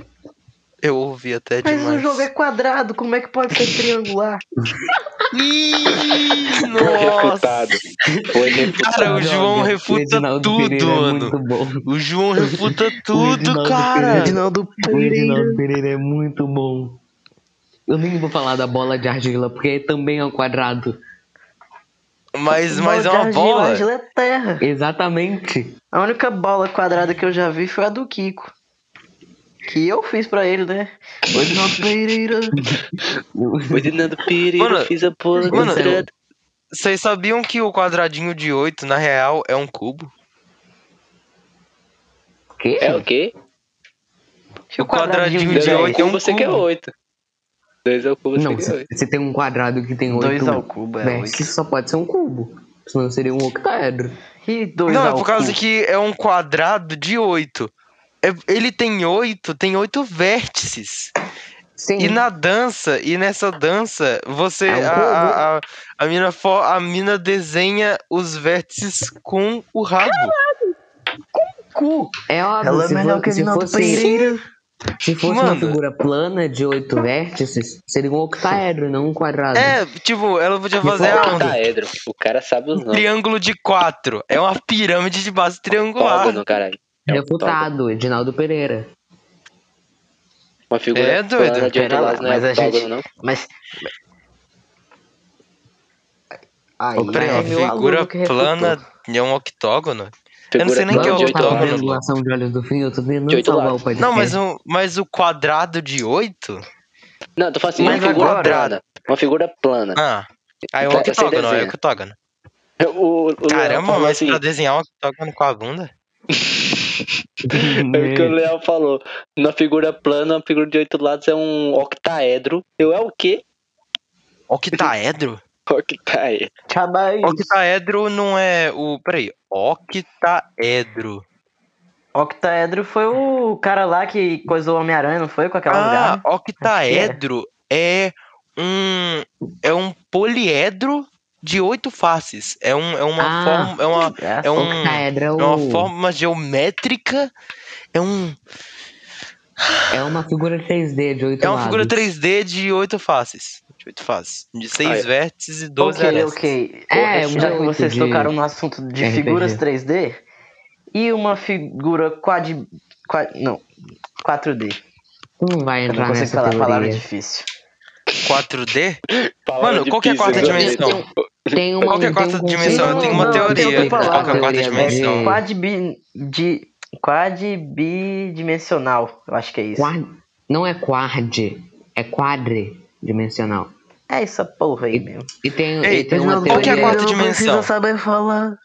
Eu ouvi até Mas demais. o jogo é quadrado, como é que pode ser triangular? [LAUGHS] Ih, Foi nossa. refutado. Foi refutado. Cara, o João refuta Reginaldo tudo, Pereira é mano. muito bom. O João refuta [LAUGHS] tudo, Reginaldo cara. Reginaldo O Pereira. Reginaldo Pereira é muito bom. Eu nem vou falar da bola de argila, porque também é um quadrado. Mas, mas é Bola uma argila, bola. argila é terra. Exatamente. A única bola quadrada que eu já vi foi a do Kiko. Que eu fiz pra ele, né? O Reginaldo Pereira. Foi de Nando Pereira, Mano, fiz a porra mano, quadrada. Vocês sabiam que o quadradinho de 8, na real, é um cubo? Que? É o quê? O quadradinho de de Dois ao oito é um cubo, você quer cubo. Oito. Dois ao cubo, você Não, quer se, oito. se tem um quadrado que tem oito Dois ao cubo, é oito. só pode ser um cubo. Senão seria um octaedro. E dois Não, é por causa cubo. que é um quadrado de 8. Ele tem 8, tem 8 vértices. Sim. E na dança, e nessa dança, você. É um a, a, a, a mina fo- a mina desenha os vértices com o rabo. cu. É óbvio, Ela é melhor for- que o se Reginaldo fosse, Pereira. Se fosse uma Mano. figura plana de oito vértices, seria um octaedro, não um quadrado. É, tipo, ela podia fazer É a, um octaedro. O cara sabe os um nomes. triângulo de 4. É uma pirâmide de base triangular. Octógono, caralho. É um. Refutado, Edinaldo Pereira. Uma figura É, doido. plana de Pera lá, não é mas a octógono, gente- não. Mas. Aí, Ô, peraí, é uma figura refutou. plana é um octógono? Eu não sei nem que é pra octógono. de olhos do fim, eu tô tentando De salvar lados. o podcast. Não, mas o, mas o quadrado de 8? Não, tô falando assim, Mas uma figura agora- plana. Uma figura plana. Ah. Aí é um você octógono, é octógono. O, o Caramba, falou mas assim, pra desenhar um octógono com a bunda? É o que o Léo falou. Na figura plana, uma figura de oito lados é um octaedro. Eu é o quê? Octaedro? Octaedro. Octaedro não é o. Peraí. Octaedro. Octaedro foi o cara lá que coisou o Homem-Aranha, não foi? Com aquela Ah, mulher. octaedro é um. É um poliedro de oito faces. É, um, é uma Ah. forma. É uma, é um, é, é uma forma geométrica. É um. É uma figura 3D de 8 É uma figura lados. 3D de oito faces. De oito faces. De seis Ah, é. vértices e 12 ok, arestas. ok. É, Já que vocês de tocaram no assunto de RPG. figuras 3D e uma figura quad... quad não, 4D. Tu não vai Eu entrar não nessa falar a palavra teoria. difícil. 4D? Palavra Mano, qual que é a quarta né? dimensão? Tem uma, Qual que é a tem quarta um dimensão? Eu tenho uma Não, teoria. Qual que é a quarta dimensão? de- Quad, de, quad bidimensional, eu acho que é isso. Quad- Não é quad, é quadridimensional. É essa porra aí mesmo. E tem, Ei, e tem uma qual que é a teoria, quarta dimensão? saber falar.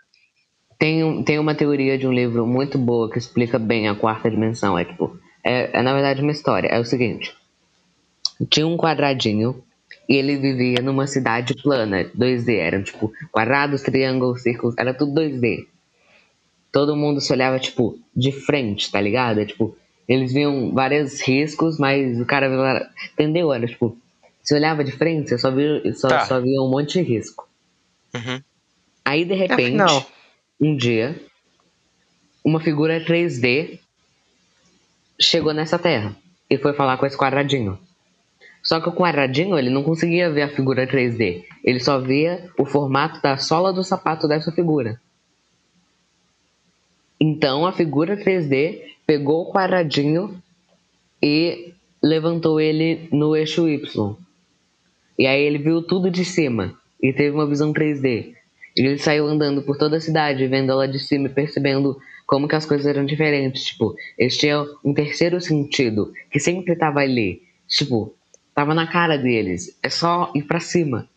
tem, tem uma teoria de um livro muito boa que explica bem a quarta dimensão. É tipo, é, é na verdade uma história. É o seguinte: tinha um quadradinho e ele vivia numa cidade plana, 2D. Eram tipo quadrados, triângulos, círculos, era tudo 2D. Todo mundo se olhava, tipo, de frente, tá ligado? É, tipo, eles viam vários riscos, mas o cara entendeu? Era tipo, se olhava de frente, você só via, só, Tá. só via um monte de risco. Uhum. Aí, de repente, Afinal. um dia, uma figura 3D chegou nessa terra e foi falar com esse quadradinho. Só que o quadradinho, ele não conseguia ver a figura 3D. Ele só via o formato da sola do sapato dessa figura. Então, a figura 3D pegou o quadradinho e levantou ele no eixo Y. E aí ele viu tudo de cima e teve uma visão 3D. E ele saiu andando por toda a cidade, vendo ela de cima e percebendo como que as coisas eram diferentes. Tipo, eles tinham um terceiro sentido que sempre tava ali. Tipo, tava na cara deles. É só ir pra cima.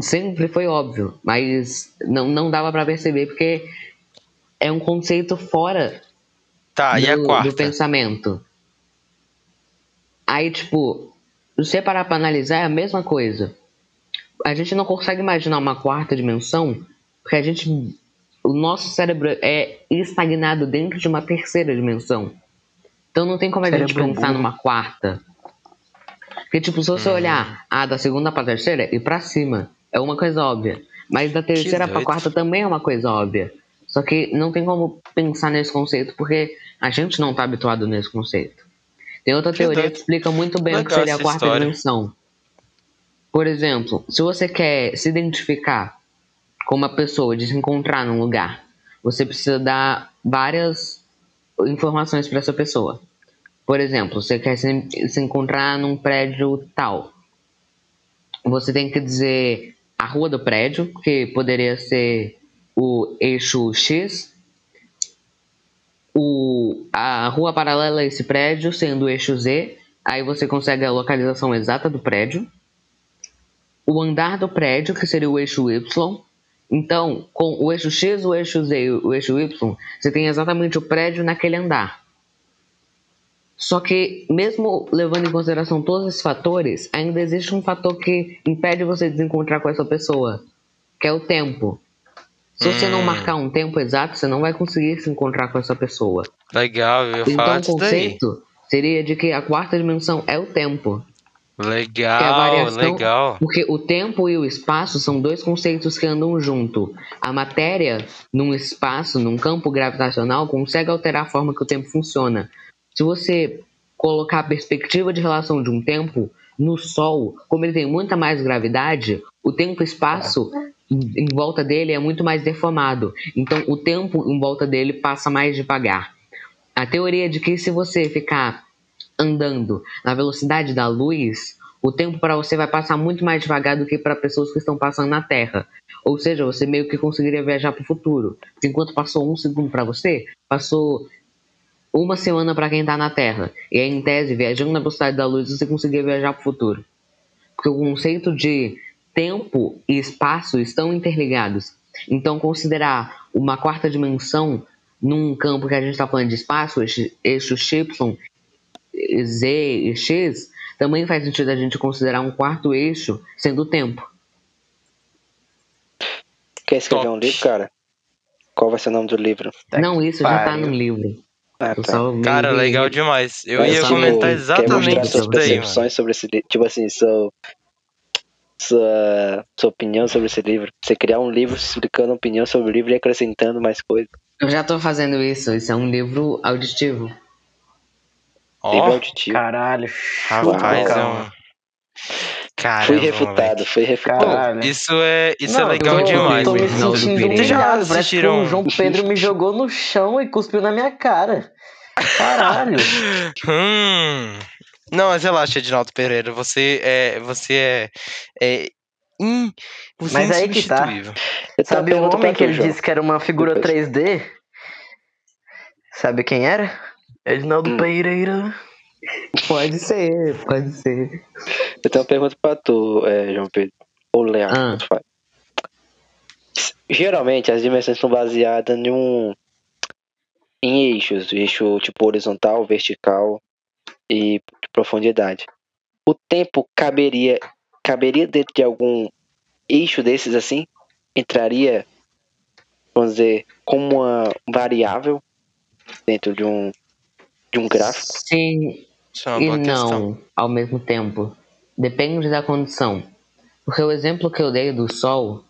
Sempre foi óbvio, mas não, não dava pra perceber porque é um conceito fora Tá, e a do, quarta? do pensamento. Aí, tipo, se você parar pra analisar, é a mesma coisa. A gente não consegue imaginar uma quarta dimensão, porque a gente. O nosso cérebro é estagnado dentro de uma terceira dimensão. Então não tem como a gente Cérebro pensar burro. numa quarta. Porque, tipo, se você Hum. olhar a da segunda pra terceira e pra cima, é uma coisa óbvia. Mas da terceira pra quarta também é uma coisa óbvia. Só que não tem como pensar nesse conceito porque a gente não tá habituado nesse conceito. Tem outra teoria que explica muito bem o que seria a quarta história. dimensão. Por exemplo, se você quer se identificar com uma pessoa de se encontrar num lugar, você precisa dar várias informações para essa pessoa. Por exemplo, você quer se, se encontrar num prédio tal. Você tem que dizer a rua do prédio, que poderia ser o eixo X, o, a rua paralela a esse prédio sendo o eixo Z, aí você consegue a localização exata do prédio. O andar do prédio, que seria o eixo Y. Então, com o eixo X, o eixo Z e o eixo Y, você tem exatamente o prédio naquele andar. Só que, mesmo levando em consideração todos esses fatores, ainda existe um fator que impede você de se encontrar com essa pessoa, que é o tempo. Se você não Hum. marcar um tempo exato, você não vai conseguir se encontrar com essa pessoa. Legal, eu ia Então, falar o disso daí. conceito seria de que a quarta dimensão é o tempo. Que é a Legal, variação- legal. Porque o tempo e o espaço são dois conceitos que andam junto. A matéria, num espaço, num campo gravitacional, consegue alterar a forma que o tempo funciona. Se você colocar a perspectiva de relação de um tempo no Sol, como ele tem muita mais gravidade, o tempo e espaço em volta dele é muito mais deformado. Então, o tempo em volta dele passa mais devagar. A teoria de que se você ficar andando na velocidade da luz, o tempo para você vai passar muito mais devagar do que para pessoas que estão passando na Terra. Ou seja, você meio que conseguiria viajar para o futuro. Enquanto passou um segundo para você, passou uma semana para quem está na Terra. E aí, em tese, viajando na velocidade da luz, você conseguiria viajar para o futuro. Porque o conceito de tempo e espaço estão interligados. Então, considerar uma quarta dimensão num campo que a gente está falando de espaço, eixo eixo Y, Z e X, também faz sentido a gente considerar um quarto eixo sendo o tempo. Quer escrever Top. um livro, cara? Qual vai ser o nome do livro? Não, isso já tá no livro. Ah, tá. Cara, legal demais. Eu Mas, ia comentar exatamente isso daí, mano. sobre esse. Tipo assim, seu, sua, sua opinião sobre esse livro. Você criar um livro explicando a opinião sobre o livro e acrescentando mais coisas. Eu já tô fazendo isso, isso é um livro auditivo. Livro Ó, auditivo. Caralho. rapaz, é um. Caramba, Fui refutado, fui refutado. Caralho. Isso é, isso é Não, legal eu tô, demais, Eu tô me. Não, sentindo. Vocês já assistiram- o João Pedro me jogou no chão e cuspiu na minha cara. Caralho. [LAUGHS] Hum. Não, mas relaxa, Edinaldo Pereira. Você é. Você é. é in, você Mas é aí que tá. Sabe o homem que tu, ele disse que era uma figura Depois. 3D? Sabe quem era? Edinaldo Hum. Pereira. Pode ser, pode ser. Eu tenho uma pergunta pra tu, é, João Pedro. Ou Leandro, Ah. tanto faz. Geralmente as dimensões são baseadas em um. em eixos. Eixo tipo horizontal, vertical e de profundidade. O tempo caberia. caberia dentro de algum eixo desses assim? Entraria, vamos dizer, como uma variável dentro de um. de um gráfico? Sim Isso é uma e não ao mesmo tempo. Depende da condição. Porque o exemplo que eu dei do Sol,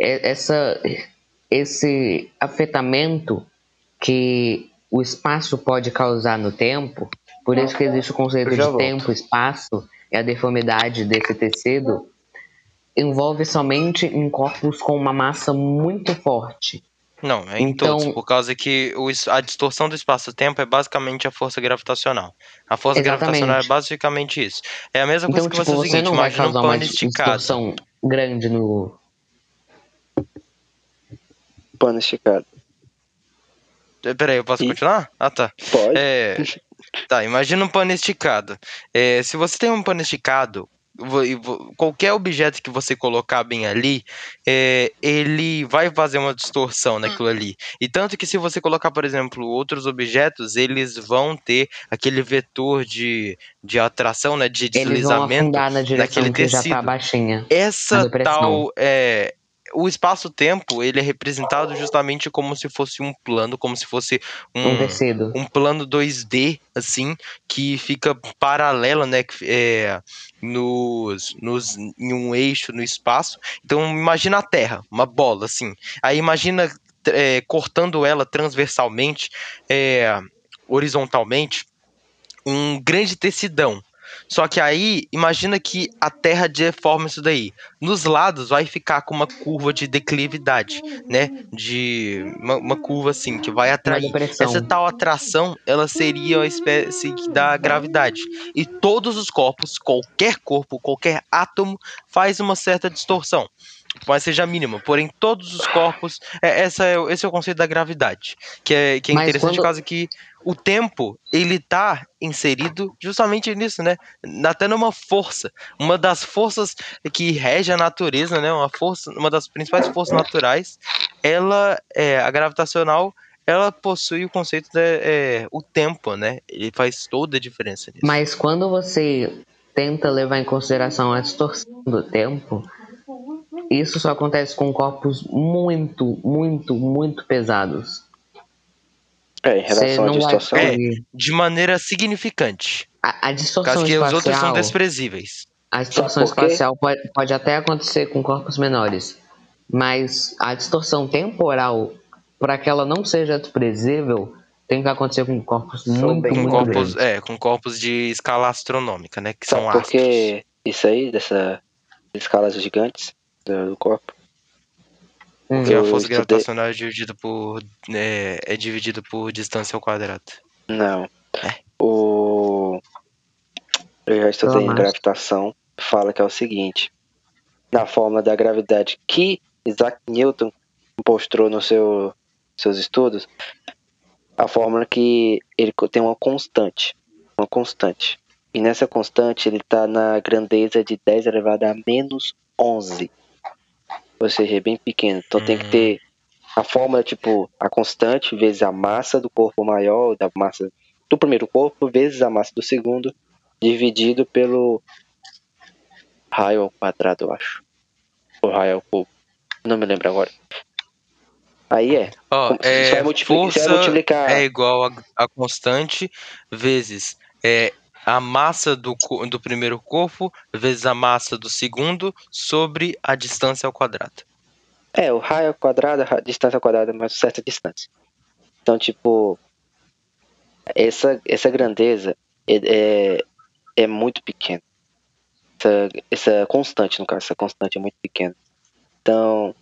é essa, esse afetamento que o espaço pode causar no tempo, por isso que existe o conceito de volto. tempo, espaço e a deformidade desse tecido, envolve somente em corpos com uma massa muito forte. Não, é em Então- todos, por causa que o a distorção do espaço-tempo é basicamente a força gravitacional. A força Exatamente. gravitacional é basicamente isso. É a mesma coisa Então, que tipo, você o você seguinte, não vai imagina um causar uma pano esticado. distorção grande no, Pano esticado. Peraí, eu posso E- continuar? Ah, tá. Pode? É, tá, imagina um pano esticado. É, se você tem um pano esticado, qualquer objeto que você colocar bem ali, é, ele vai fazer uma distorção naquilo ali. E tanto que se você colocar, por exemplo, outros objetos, eles vão ter aquele vetor de, de atração, né, de eles vão deslizamento. afundar na naquele que já tecido. tá baixinha. Essa tal é o espaço-tempo, ele é representado justamente como se fosse um plano, como se fosse Um, um, um plano 2D, assim, que fica paralelo, né, é, nos, nos, em um eixo no espaço. Então, imagina a Terra, uma bola, assim. Aí, imagina é, cortando ela transversalmente, é, horizontalmente, um grande tecidão. Só que aí, imagina que a Terra deforma isso daí. Nos lados vai ficar com uma curva de declividade, né? De uma, uma curva assim que vai atrair. Essa tal atração, ela seria uma espécie da gravidade. E todos os corpos, qualquer corpo, qualquer átomo, faz uma certa distorção. Mas seja mínima, porém todos os corpos. É, essa é, esse é o conceito da gravidade. Que é, que é Mas interessante quando- por causa que o tempo, ele tá inserido justamente nisso, né? Até numa força. Uma das forças que rege a natureza, né? Uma força, uma das principais forças naturais, ela é a gravitacional ela possui o conceito de é, o tempo, né? Ele faz toda a diferença nisso. Mas quando você tenta levar em consideração a distorção do tempo, isso só acontece com corpos muito, muito, muito pesados. É, em relação à distorção. É. De maneira significante. A, a distorção causa que os outros são espacial, desprezíveis. a distorção espacial pode, pode até acontecer com corpos menores, mas a distorção temporal, para que ela não seja desprezível, tem que acontecer com corpos muito, bem Com muito corpos, grandes. é, com corpos de escala astronômica, né? Que são Sabe astros. que isso aí, dessa escalas gigantes do corpo? Porque a Eu força estudei- gravitacional é dividida por. É, é dividida por distância ao quadrado. Não. O... Eu já estudei em gravitação. Fala que é o seguinte. Na fórmula da gravidade que Isaac Newton mostrou nos seu, seus estudos, a fórmula que ele tem uma constante. Uma constante. E nessa constante ele está na grandeza de 10 elevado a menos 11. Ou seja, é bem pequeno. Então tem que Hum. ter a fórmula, tipo, a constante vezes a massa do corpo maior, da massa do primeiro corpo, vezes a massa do segundo, dividido pelo raio ao quadrado, eu acho. Ou raio ao cubo. Não me lembro agora. Aí é. Você é, força multiplicar- é igual a, a constante vezes é, a massa do, do primeiro corpo vezes a massa do segundo sobre a distância ao quadrado. É, o raio ao quadrado, a distância ao quadrado é certa distância. Então, tipo, essa, essa grandeza é, é, é muito pequena. Essa, essa constante, no caso, essa constante é muito pequena. Então,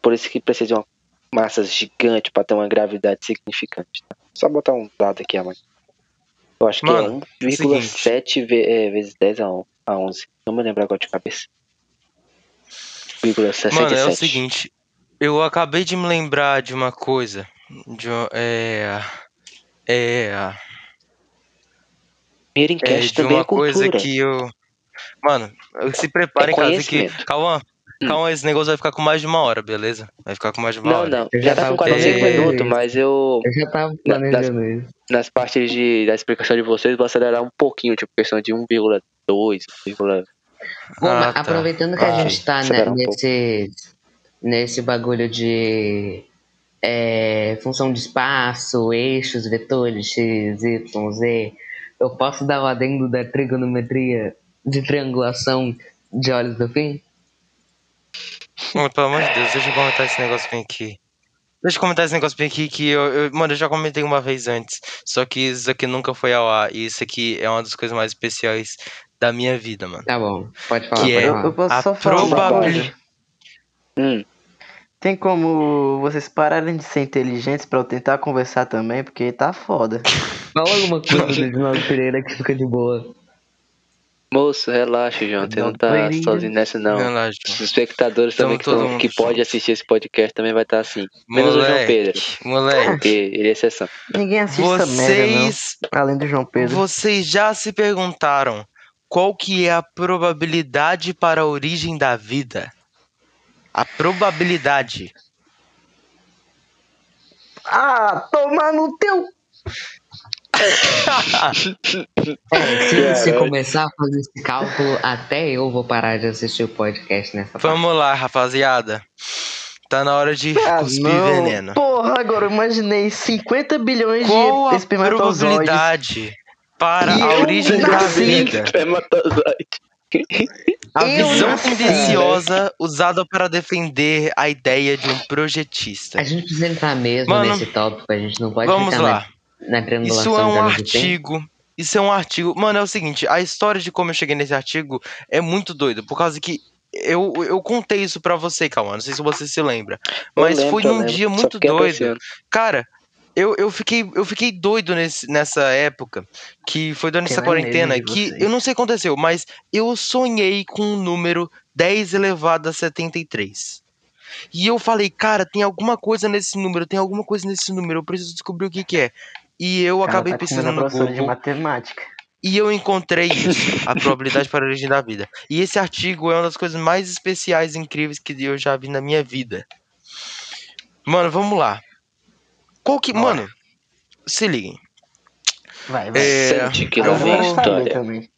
por isso que precisa de uma massa gigante para ter uma gravidade significante. tá? Só botar um dado aqui a mais. Eu acho que Mano, é 1,7 ve- é, vezes 10 a a 11. Não me lembro agora de cabeça. 1,67. Mano, é o seguinte, eu acabei de me lembrar de uma coisa. De, é, é, Mirror é de uma é cultura. coisa que eu. Mano, se preparem, É caso que. Calma. Calma, esse negócio vai ficar com mais de uma hora, beleza? Vai ficar com mais de uma Não, hora. não. Eu Já já tá com tava 45 planejando minutos, mas eu. Eu já tava planejando isso. Nas partes de, da explicação de vocês, vou acelerar um pouquinho, tipo, questão de 1,2, 1,2. Bom, Ah, mas tá. aproveitando que a Ah, gente tá né, um nesse, nesse bagulho de é, função de espaço, eixos, vetores, x, y, z, eu posso dar o adendo da trigonometria de triangulação de olhos do fim? Mano, pelo amor de Deus, deixa eu comentar esse negócio bem aqui. Deixa eu comentar esse negócio bem aqui que eu, eu- mano, eu já comentei uma vez antes. Só que isso aqui nunca foi ao ar. E isso aqui é uma das coisas mais especiais da minha vida, mano. Tá bom, pode falar. Que pode é- Eu, falar. eu posso A só falar coisa? Hum, Tem como vocês pararem de ser inteligentes pra eu tentar conversar também, porque tá foda. Fala alguma coisa [LAUGHS] do Edinaldo Pereira que fica de boa. Moço, relaxa, João. Você não tá sozinho nessa, não. Relaxa. Os espectadores Tamo também que, tão- que pode assistir esse podcast também vai estar assim. Menos o João Moleque, Pedro, moleque. porque ele é exceção. Ninguém assiste essa merda, Vocês, não. Além do João Pedro. vocês já se perguntaram qual que é a probabilidade para a origem da vida? A probabilidade. Ah, tomar no teu. É, se você começar a fazer esse cálculo, até eu vou parar de assistir o podcast nessa parte. Vamos lá, rapaziada. Tá na hora de Ah, cuspir não. veneno. Porra, agora eu imaginei 50 bilhões Qual de a espermatozoides. probabilidade para E a origem da vida? A Eu visão tendenciosa usada para defender a ideia de um projetista. A gente precisa entrar mesmo Mano, nesse tópico, a gente não pode Vamos ficar lá. triangulação Isso é um artigo. Isso é um artigo. Mano, é o seguinte: a história de como eu cheguei nesse artigo é muito doida. Por causa que eu, eu contei isso pra você, Calma. Não sei se você se lembra. Mas lembro, foi num dia muito doido. Cara, eu, eu, fiquei, eu fiquei doido nesse, nessa época, que foi durante essa quarentena, de que eu não sei o que aconteceu, mas eu sonhei com o número 10 elevado a 73. E eu falei, cara, tem alguma coisa nesse número, tem alguma coisa nesse número, eu preciso descobrir o que, que é. E eu Cara, acabei tá pesquisando no professora de Google matemática. e eu encontrei [LAUGHS] isso, a probabilidade para a origem da vida. E esse artigo é uma das coisas mais especiais e incríveis que eu já vi na minha vida. Mano, vamos lá. Qual que. Bora. Mano, se liguem. Vai, vai. É, Sente que eu vem história. também.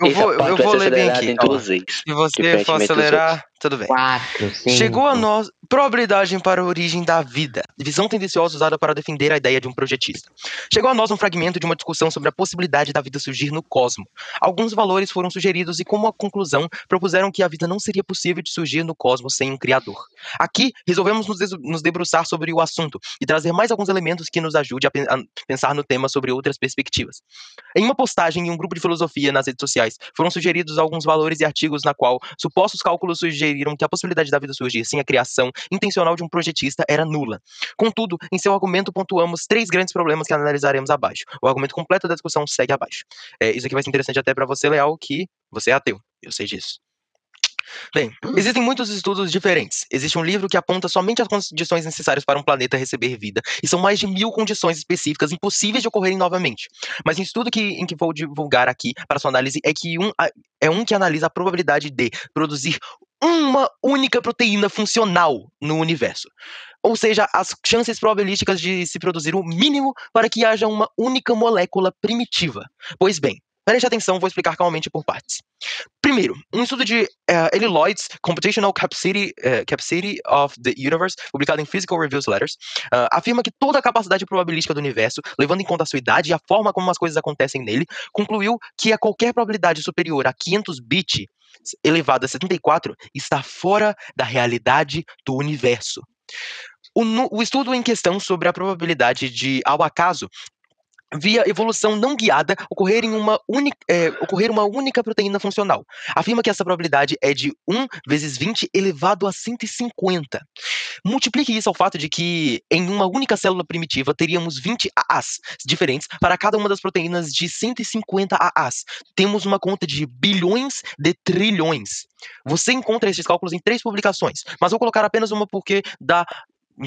Eu vou, eu vou ler bem aqui. ó. Se você for acelerar, tudo bem. Quatro, cinco. Chegou a nós probabilidade para a origem da vida, visão tendenciosa usada para defender a ideia de um projetista. Chegou a nós um fragmento de uma discussão sobre a possibilidade da vida surgir no cosmo. Alguns valores foram sugeridos e, como a conclusão, propuseram que a vida não seria possível de surgir no cosmos sem um criador. Aqui, resolvemos nos, nos debruçar sobre o assunto e trazer mais alguns elementos que nos ajude a, a pensar no tema sobre outras perspectivas. Em uma postagem em um grupo de filosofia nas redes sociais, foram sugeridos alguns valores e artigos na qual supostos cálculos sugeriram que a possibilidade da vida surgir sem a criação intencional de um projetista era nula. Contudo, em seu argumento pontuamos três grandes problemas que analisaremos abaixo. O argumento completo da discussão segue abaixo. É, isso aqui vai ser interessante até para você, Leal, que você é ateu. Eu sei disso. Bem, existem muitos estudos diferentes. Existe um livro que aponta somente as condições necessárias para um planeta receber vida, e são mais de mil condições específicas impossíveis de ocorrerem novamente. Mas um estudo que, em que vou divulgar aqui para sua análise é que um, é um que analisa a probabilidade de produzir uma única proteína funcional no universo. Ou seja, as chances probabilísticas de se produzir o mínimo para que haja uma única molécula primitiva. Pois bem, Preste atenção, vou explicar calmamente por partes. Primeiro, um estudo de uh, Eli Lloyd's Computational Capacity, uh, Capacity of the Universe, publicado em Physical Reviews Letters, uh, afirma que toda a capacidade probabilística do universo, levando em conta a sua idade e a forma como as coisas acontecem nele, concluiu que a qualquer probabilidade superior a 500 bits elevado a 74 está fora da realidade do universo. O, o, estudo em questão sobre a probabilidade de, ao acaso, via evolução não guiada ocorrer, em uma, única, é, ocorrer uma única proteína funcional. Afirma que essa probabilidade é de 1 vezes 20 elevado a 150. Multiplique isso ao fato de que em uma única célula primitiva teríamos 20 AAs diferentes para cada uma das proteínas de 150 AAs. Temos uma conta de bilhões de trilhões. Você encontra esses cálculos em três publicações, mas vou colocar apenas uma porque dá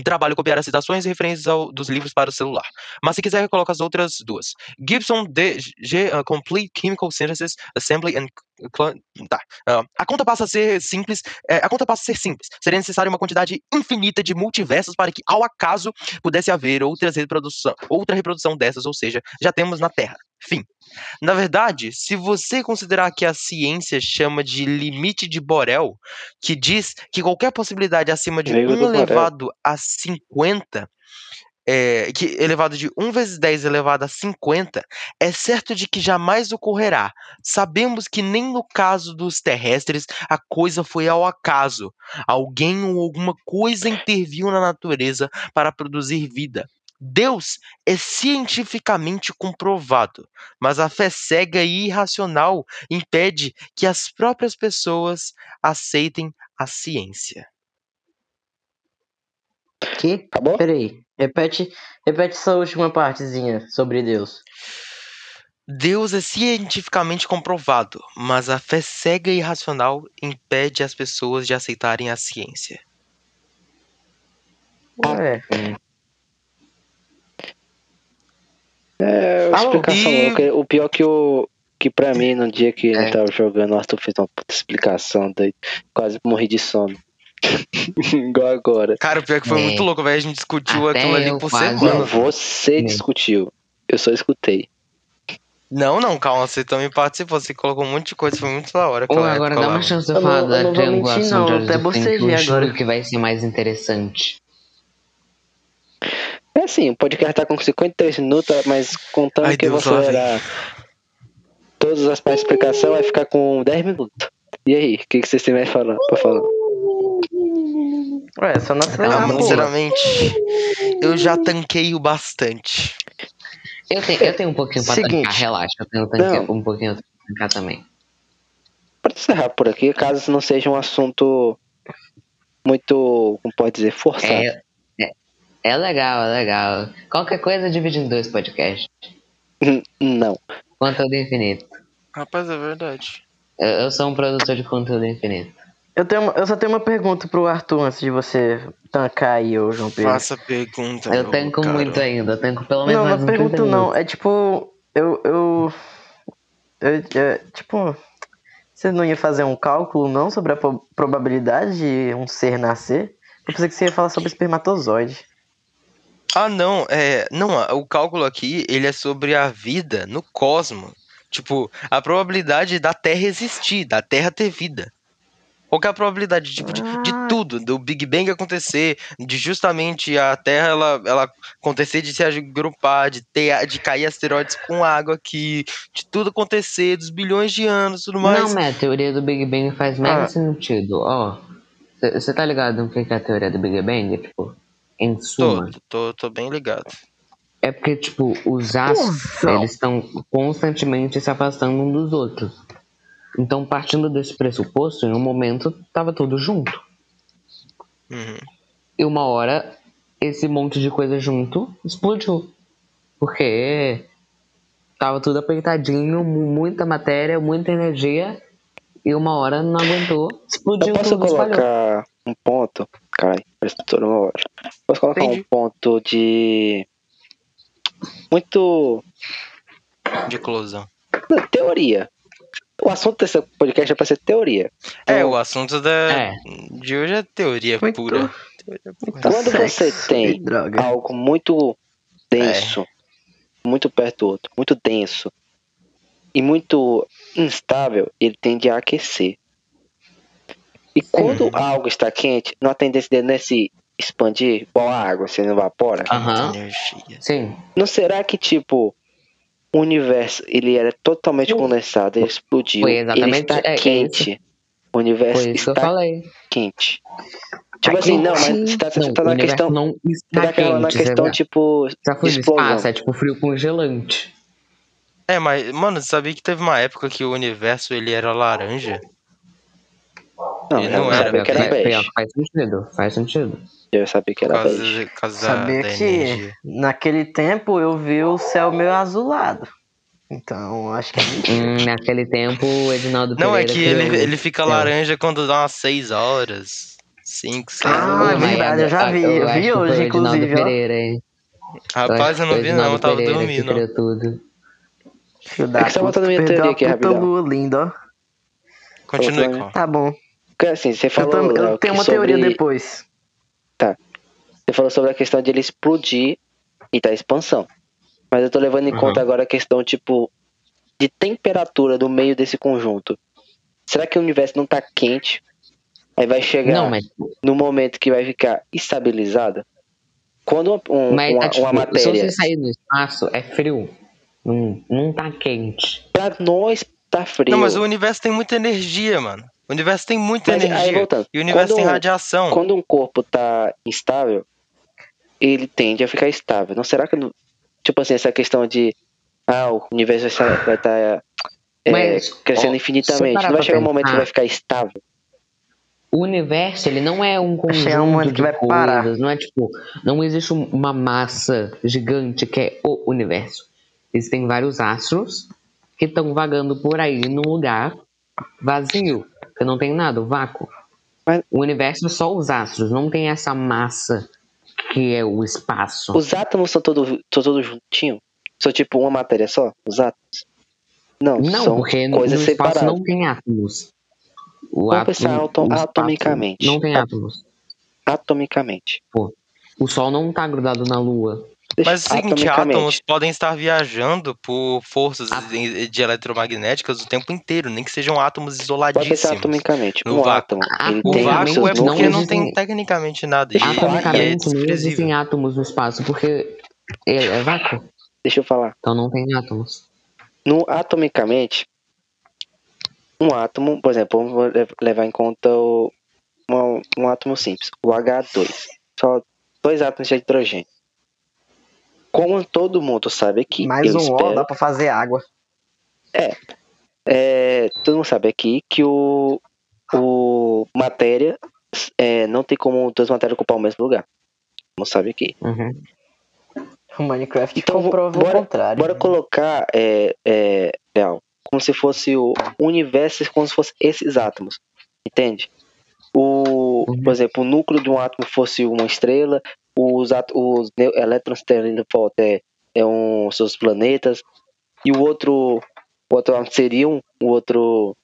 trabalho copiar as citações e referências ao, dos livros para o celular. Mas se quiser, coloca as outras duas. Gibson DG uh, Complete Chemical Synthesis Assembly and Tá. Uh, a conta passa a ser simples. É, a conta passa a ser simples. Seria necessária uma quantidade infinita de multiversos para que, ao acaso, pudesse haver outras reprodução, outra reprodução dessas, ou seja, já temos na Terra. Fim. Na verdade, se você considerar que a ciência chama de limite de Borel, que diz que qualquer possibilidade acima de 1 elevado a 50 é, que elevado de 1 vezes 10 elevado a 50, é certo de que jamais ocorrerá. Sabemos que nem no caso dos terrestres a coisa foi ao acaso. Alguém ou alguma coisa interviu na natureza para produzir vida. Deus é cientificamente comprovado, mas a fé cega e irracional impede que as próprias pessoas aceitem a ciência. Que? Acabou? Peraí. Repete, repete essa última partezinha sobre Deus. Deus é cientificamente comprovado, mas a fé cega e irracional impede as pessoas de aceitarem a ciência. Ué. É, explicação e... louca. O pior que o. Que pra mim, no dia que é. eu tava jogando, o Arthur fez uma puta explicação, daí quase morri de sono. [LAUGHS] Igual agora. Cara, o pior que foi é. muito louco, velho. A gente discutiu Até aquilo ali por semana. Não, você discutiu. Eu só escutei. Não, não, calma, você também participou, você colocou um monte de coisa, foi muito da hora. Ô, agora dá uma chance de eu falar da triangulação não, de até você agora que vai ser mais interessante. É assim, o podcast tá com 53 minutos, mas contando Ai, que Deus você era todas as partes de explicação, vai ficar com 10 minutos. E aí, o que, que vocês têm mais falar, pra falar? Ué, só não ah, Sinceramente, eu já tanquei o bastante. Eu tenho, eu tenho um pouquinho pra Seguinte, tancar, relaxa. Eu tenho, tanque, um pouquinho pra tancar também. Pra encerrar por aqui, caso não seja um assunto muito, como pode dizer, forçado. É, é, é legal, é legal. Qualquer coisa divide em dois podcasts. Não. Conteúdo infinito. Rapaz, é verdade. Eu, eu sou um produtor de conteúdo infinito. Eu, tenho, eu só tenho uma pergunta pro Arthur antes de você tancar aí, ô João Pedro. Faça pergunta. Eu tanco cara. muito ainda, eu tanco pelo menos. Não, não pergunto não. É tipo. Eu, eu, eu, eu. Tipo. Você não ia fazer um cálculo, não, sobre a probabilidade de um ser nascer? Eu pensei que você ia falar sobre espermatozoide. Ah, não, é. Não, o cálculo aqui, ele é sobre a vida no cosmos. Tipo, a probabilidade da Terra existir, da Terra ter vida. Qual é a probabilidade tipo, de, de, ah. tudo, do Big Bang acontecer, de justamente a Terra ela, ela acontecer de se agrupar, de ter de cair asteroides com água aqui, de tudo acontecer, dos bilhões de anos, tudo mais. Não, mas a teoria do Big Bang faz mega ah. sentido. Ó, você tá ligado no que é a teoria do Big Bang? Tipo, em suma. Tô, tô, tô bem ligado. É porque, tipo, os astros, eles estão constantemente se afastando um dos outros. Então, partindo desse pressuposto, em um momento tava tudo junto. Uhum. E uma hora, esse monte de coisa junto explodiu. Porque tava tudo apertadinho, muita matéria, muita energia, e uma hora não aguentou, explodiu Eu posso tudo, colocar espalhou. um ponto? Cai, presta toda uma hora. Posso colocar Entendi. um ponto de. Muito. De eclosão. Teoria. O assunto desse podcast é pra ser teoria. Então, é, o assunto da, é. de hoje é teoria muito, pura. Teoria pura. Quando você tem [LAUGHS] algo muito denso, é. muito perto do outro, muito denso, e muito instável, ele tende a aquecer. E quando algo está quente, não há tendência dele não é se expandir igual a água, se não evapora. Aham. Energia. Sim. Não será que, tipo, o universo ele era totalmente condensado, ele explodiu, Foi ele exatamente- está é, é quente. O universo Foi isso que eu está falei. quente. Tipo assim, não, mas você tá, você tá o na questão. não Você está tá quente. na você questão, tipo, já foi no explosão. espaço, é tipo frio congelante. É, mas, mano, você sabia que teve uma época que o universo ele era laranja? Não, Ele não era, sabia que era faz, bege. faz sentido, faz sentido. Eu sabia que era causa, bege. por causa Sabia da que energia. naquele tempo eu vi o céu meio azulado. Então, acho que é. Hum, naquele tempo, o Edinaldo Não, é que ele, ele fica céu. laranja quando dá umas 6 horas. 5, 6 Ah, horas. é verdade, eu já vi, eu vi que hoje, inclusive. Pereira, hein? Rapaz, eu que não vi não, eu tava Pereira que dormindo. criou tudo. É que você botou na minha teoria aqui, rapidão. lua linda, ó. Continue. Tá bom. Porque assim, você Eu, falou. tam- eu Léo, tenho uma teoria sobre- depois. Você falou sobre a questão de ele explodir e da expansão. Mas eu tô levando em Uhum. conta agora a questão, tipo, de temperatura do meio desse conjunto. Será que o universo não tá quente? Aí vai chegar Não, mas, no momento que vai ficar estabilizado? Quando uma, um- mas uma, tá, tipo, uma se matéria. você sair no espaço, é frio. Não, não tá quente. Pra nós tá frio. Não, mas o universo tem muita energia, mano. O universo tem muita Mas aí, energia. voltando, e o universo quando tem um- radiação. Quando um corpo tá instável, ele tende a ficar estável. Não será que. não- Tipo assim, essa questão de. Ah, o universo vai estar Mas, crescendo ó, infinitamente. Não vai chegar um momento que vai ficar estável. O universo, ele não é um conjunto chegar um de vai coisas, parar. não é tipo, não existe um- uma massa gigante que é o universo. Existem vários astros que estão vagando por aí num lugar vazio, que não tem nada, o vácuo. Mas- O universo é só os astros, não tem essa massa que é o espaço. Os átomos são todos são todos juntinhos? São tipo uma matéria só? Os átomos? Não, Não, são porque no, no coisas espaço separadas. não tem átomos. O Vamos átomo- pensar atomicamente. Não tem átomos. Atomicamente. O Sol não tá grudado na Lua. Mas é o seguinte, atomicamente. átomos podem estar viajando por forças Ah. de eletromagnéticas o tempo inteiro, nem que sejam átomos Pode isoladíssimos. atomicamente. No um vácuo. átomo, O tem Atomicamente, vácuo é não porque não existem- tem tecnicamente nada. Deixa eu e- falar, e é Atomicamente não existem átomos no espaço, porque é, é vácuo, Deixa eu falar. então não tem átomos. No atomicamente, um átomo, por exemplo, vamos le- levar em conta o, uma- um átomo simples, o H2. Só dois átomos de hidrogênio. Como todo mundo sabe aqui, Mais eu um espero, dá pra fazer água. é, todo mundo sabe aqui que o, o matéria é, não tem como duas matérias ocupar o mesmo lugar. Não sabe aqui. Uhum. O Minecraft Então, comprova bora- o contrário. Bora colocar, é, é, como se fosse o universo, como se fosse esses átomos. Entende? O, Uhum. por exemplo, o núcleo de um átomo fosse uma estrela, os, os elétrons ali em volta é, é um, seus planetas, e o outro, o outro seria um, um outro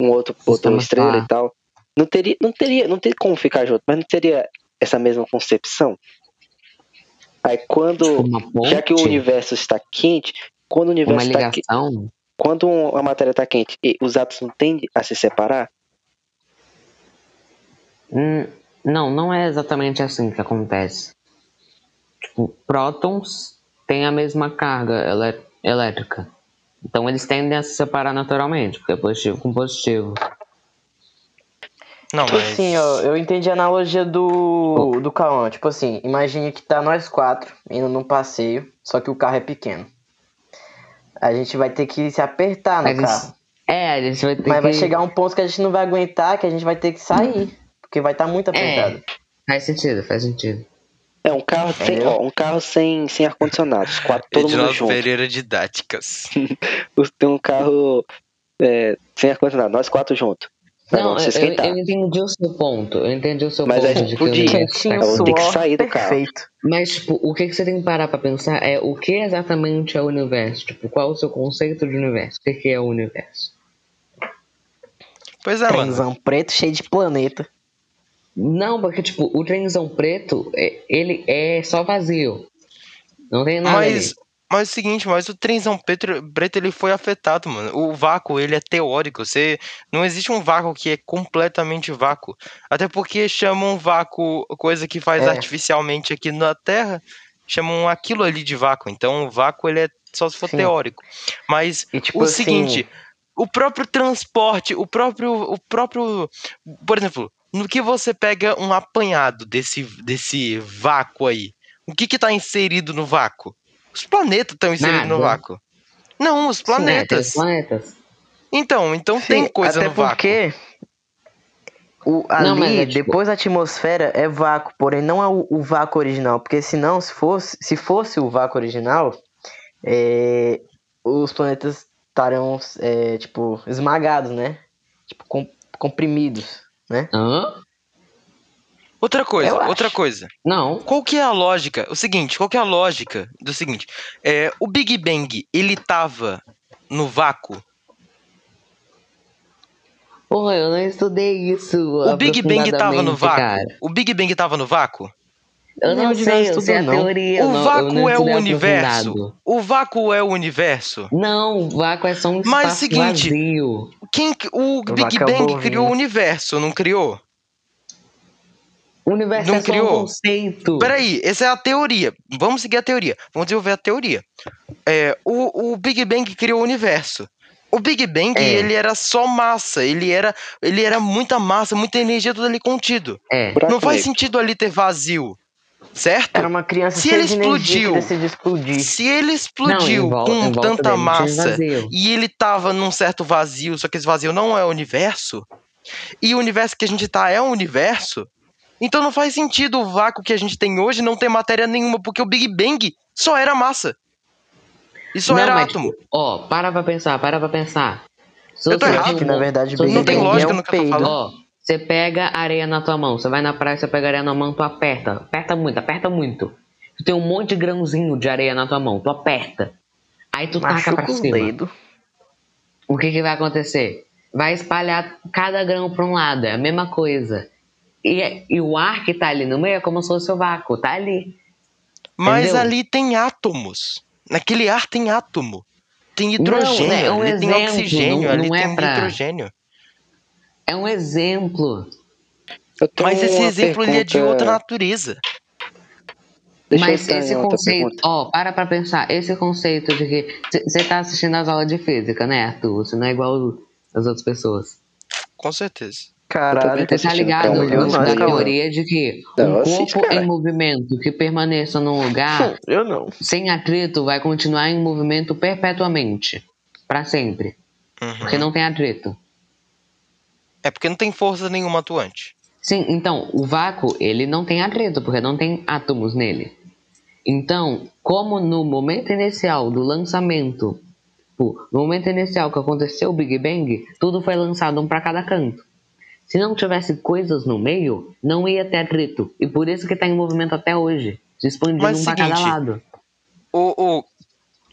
um outro, outra estrela e tal. Não teria, não teria, não teria como ficar junto, mas não teria essa mesma concepção. Aí quando Tipo ponte, já que o universo está quente, quando o universo está quente, quando a matéria está quente e os átomos não tendem a se separar, hum, não, não é exatamente assim que acontece. Tipo, prótons têm a mesma carga elé- elétrica. Então eles tendem a se separar naturalmente, porque é positivo com positivo. Não, Tipo mas. assim, ó, eu entendi a analogia do, do Cauã. Tipo assim, imagine que tá nós quatro indo num passeio, só que o carro é pequeno. A gente vai ter que se apertar no Mas carro. isso- É, a gente vai ter Mas que... vai chegar um ponto que a gente não vai aguentar, que a gente vai ter que sair. Porque vai estar muito apertado. Faz sentido, faz sentido. é um carro sem, ó, um carro sem, sem ar condicionado, os quatro todo mundo Edinaldo junto. Pereira didáticas. [LAUGHS] Tem um carro é, sem ar condicionado, nós quatro juntos. Não, se eu, eu, entendi o seu ponto. Eu entendi o seu Mas a ponto gente de que o podia. Quentinho, tá Eu vou ter que suor, sair do carro. perfeito. Mas, tipo, o que, que você tem que parar pra pensar é o que exatamente é o universo? Tipo, qual o seu conceito de universo? O que, que é o universo? Pois é, mano. Trenzão preto cheio de planeta. Não, porque, tipo, o trenzão preto, é- ele é só vazio. Não tem nada Mas, ali. Mas é o seguinte, mas o trenzão preto, preto ele foi afetado, mano. O vácuo, ele é teórico. Você não existe um vácuo que é completamente vácuo. Até porque chamam vácuo coisa que faz É. artificialmente aqui na Terra, chamam aquilo ali de vácuo. Então, o vácuo ele é só se for Sim. teórico. Mas E tipo o assim, seguinte, o próprio transporte, o próprio o próprio, por exemplo, no que você pega um apanhado desse desse vácuo aí, o que que tá inserido no vácuo? Os planetas estão inseridos no Nada. vácuo. Não, os É, tem os planetas. planetas. Então, então tem Sim, coisa até no vácuo. porque o, Não, mas ali, é tipo- depois da atmosfera, é vácuo, porém não é o, o vácuo original, porque senão, se fosse, se fosse o vácuo original, é, os planetas estariam, é, tipo, esmagados, né? Tipo, com- comprimidos, né? Hã? Outra coisa, Eu acho. outra coisa. Não. Qual que é a lógica? O seguinte, qual que é a lógica do seguinte? É, o Big Bang, ele tava no vácuo? Porra, eu não estudei isso. O Big Bang tava no vácuo? Cara. O Big Bang tava no vácuo? Eu não, Não, sei, eu sei a não. teoria. O não- vácuo é o universo? O vácuo é o universo? Não, o vácuo é só um Mas espaço seguinte, vazio. Quem, o Big vácuo é o Bang bovino. criou o universo, não criou? O universo Não é só criou? um conceito. Peraí, essa é a teoria. Vamos seguir a teoria. Vamos desenvolver a teoria. É, o, o Big Bang criou o universo. O Big Bang, É. ele era só massa. Ele era, ele era muita massa, muita energia, tudo ali contido. É. Não faz sentido ali ter vazio. Certo? Era uma criança Se ele explodiu. Se ele Não, explodiu em volta- com tanta massa e ele tava num certo vazio, só que esse vazio não é o universo, e o universo que a gente tá é o universo, então não faz sentido o vácuo que a gente tem hoje não ter matéria nenhuma, porque o Big Bang só era massa. E só Não, era mas, átomo. tipo, ó, para pra pensar, para pra pensar. Se Eu tô errado. Que na verdade Big Não tem Bang lógica é um no que eu tô falando. Ó, você pega areia na tua mão, você vai na praia, você pega areia na mão, tu aperta, aperta muito, aperta muito. Tu tem um monte de grãozinho de areia na tua mão, tu aperta. Aí tu taca pra Machuca cima. dedos. O que que vai acontecer? Vai espalhar cada grão pra um lado, é a mesma coisa. E, e o ar que tá ali no meio é como se fosse o vácuo, tá ali. Mas entendeu? ali tem átomos. Naquele ar tem átomo. Tem hidrogênio, né, é um ali tem exemplo, oxigênio, não- ali não é tem pra- nitrogênio. É um exemplo. Mas esse exemplo ele é de pergunta- outra natureza. Deixa Mas esse conceito, pergunta. ó, para pra pensar, esse conceito de que você tá assistindo as aulas de física, né, Arthur? Você não é igual as outras pessoas. Com certeza. Caralho. Você tá ligado não, da calma. teoria de que Não, um assisto, corpo em movimento que permaneça num lugar Eu não. sem atrito vai continuar em movimento perpetuamente. Pra sempre. Uhum. Porque não tem atrito. É porque não tem força nenhuma atuante. Sim, então, o vácuo, ele não tem atrito, porque não tem átomos nele. Então, como no momento inicial do lançamento, no momento inicial que aconteceu o Big Bang, tudo foi lançado um para cada canto. Se não tivesse coisas no meio, não ia ter atrito. E por isso que tá em movimento até hoje. Se expandindo Mas um para cada lado. O, o,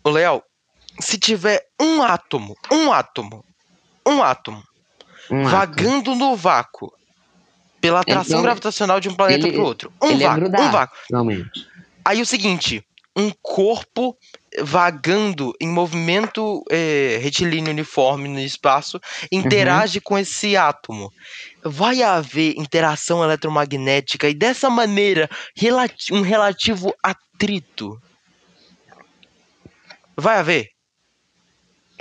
o Leal, se tiver um átomo, um átomo, um átomo, Um átomo. vagando no vácuo, pela atração Então, gravitacional de um planeta pro outro. Um ele é vácuo, grudar, um vácuo. realmente. Aí o seguinte, um corpo vagando em movimento eh, retilíneo uniforme no espaço interage com esse átomo. Vai haver interação eletromagnética e dessa maneira relati- um relativo atrito. Vai haver?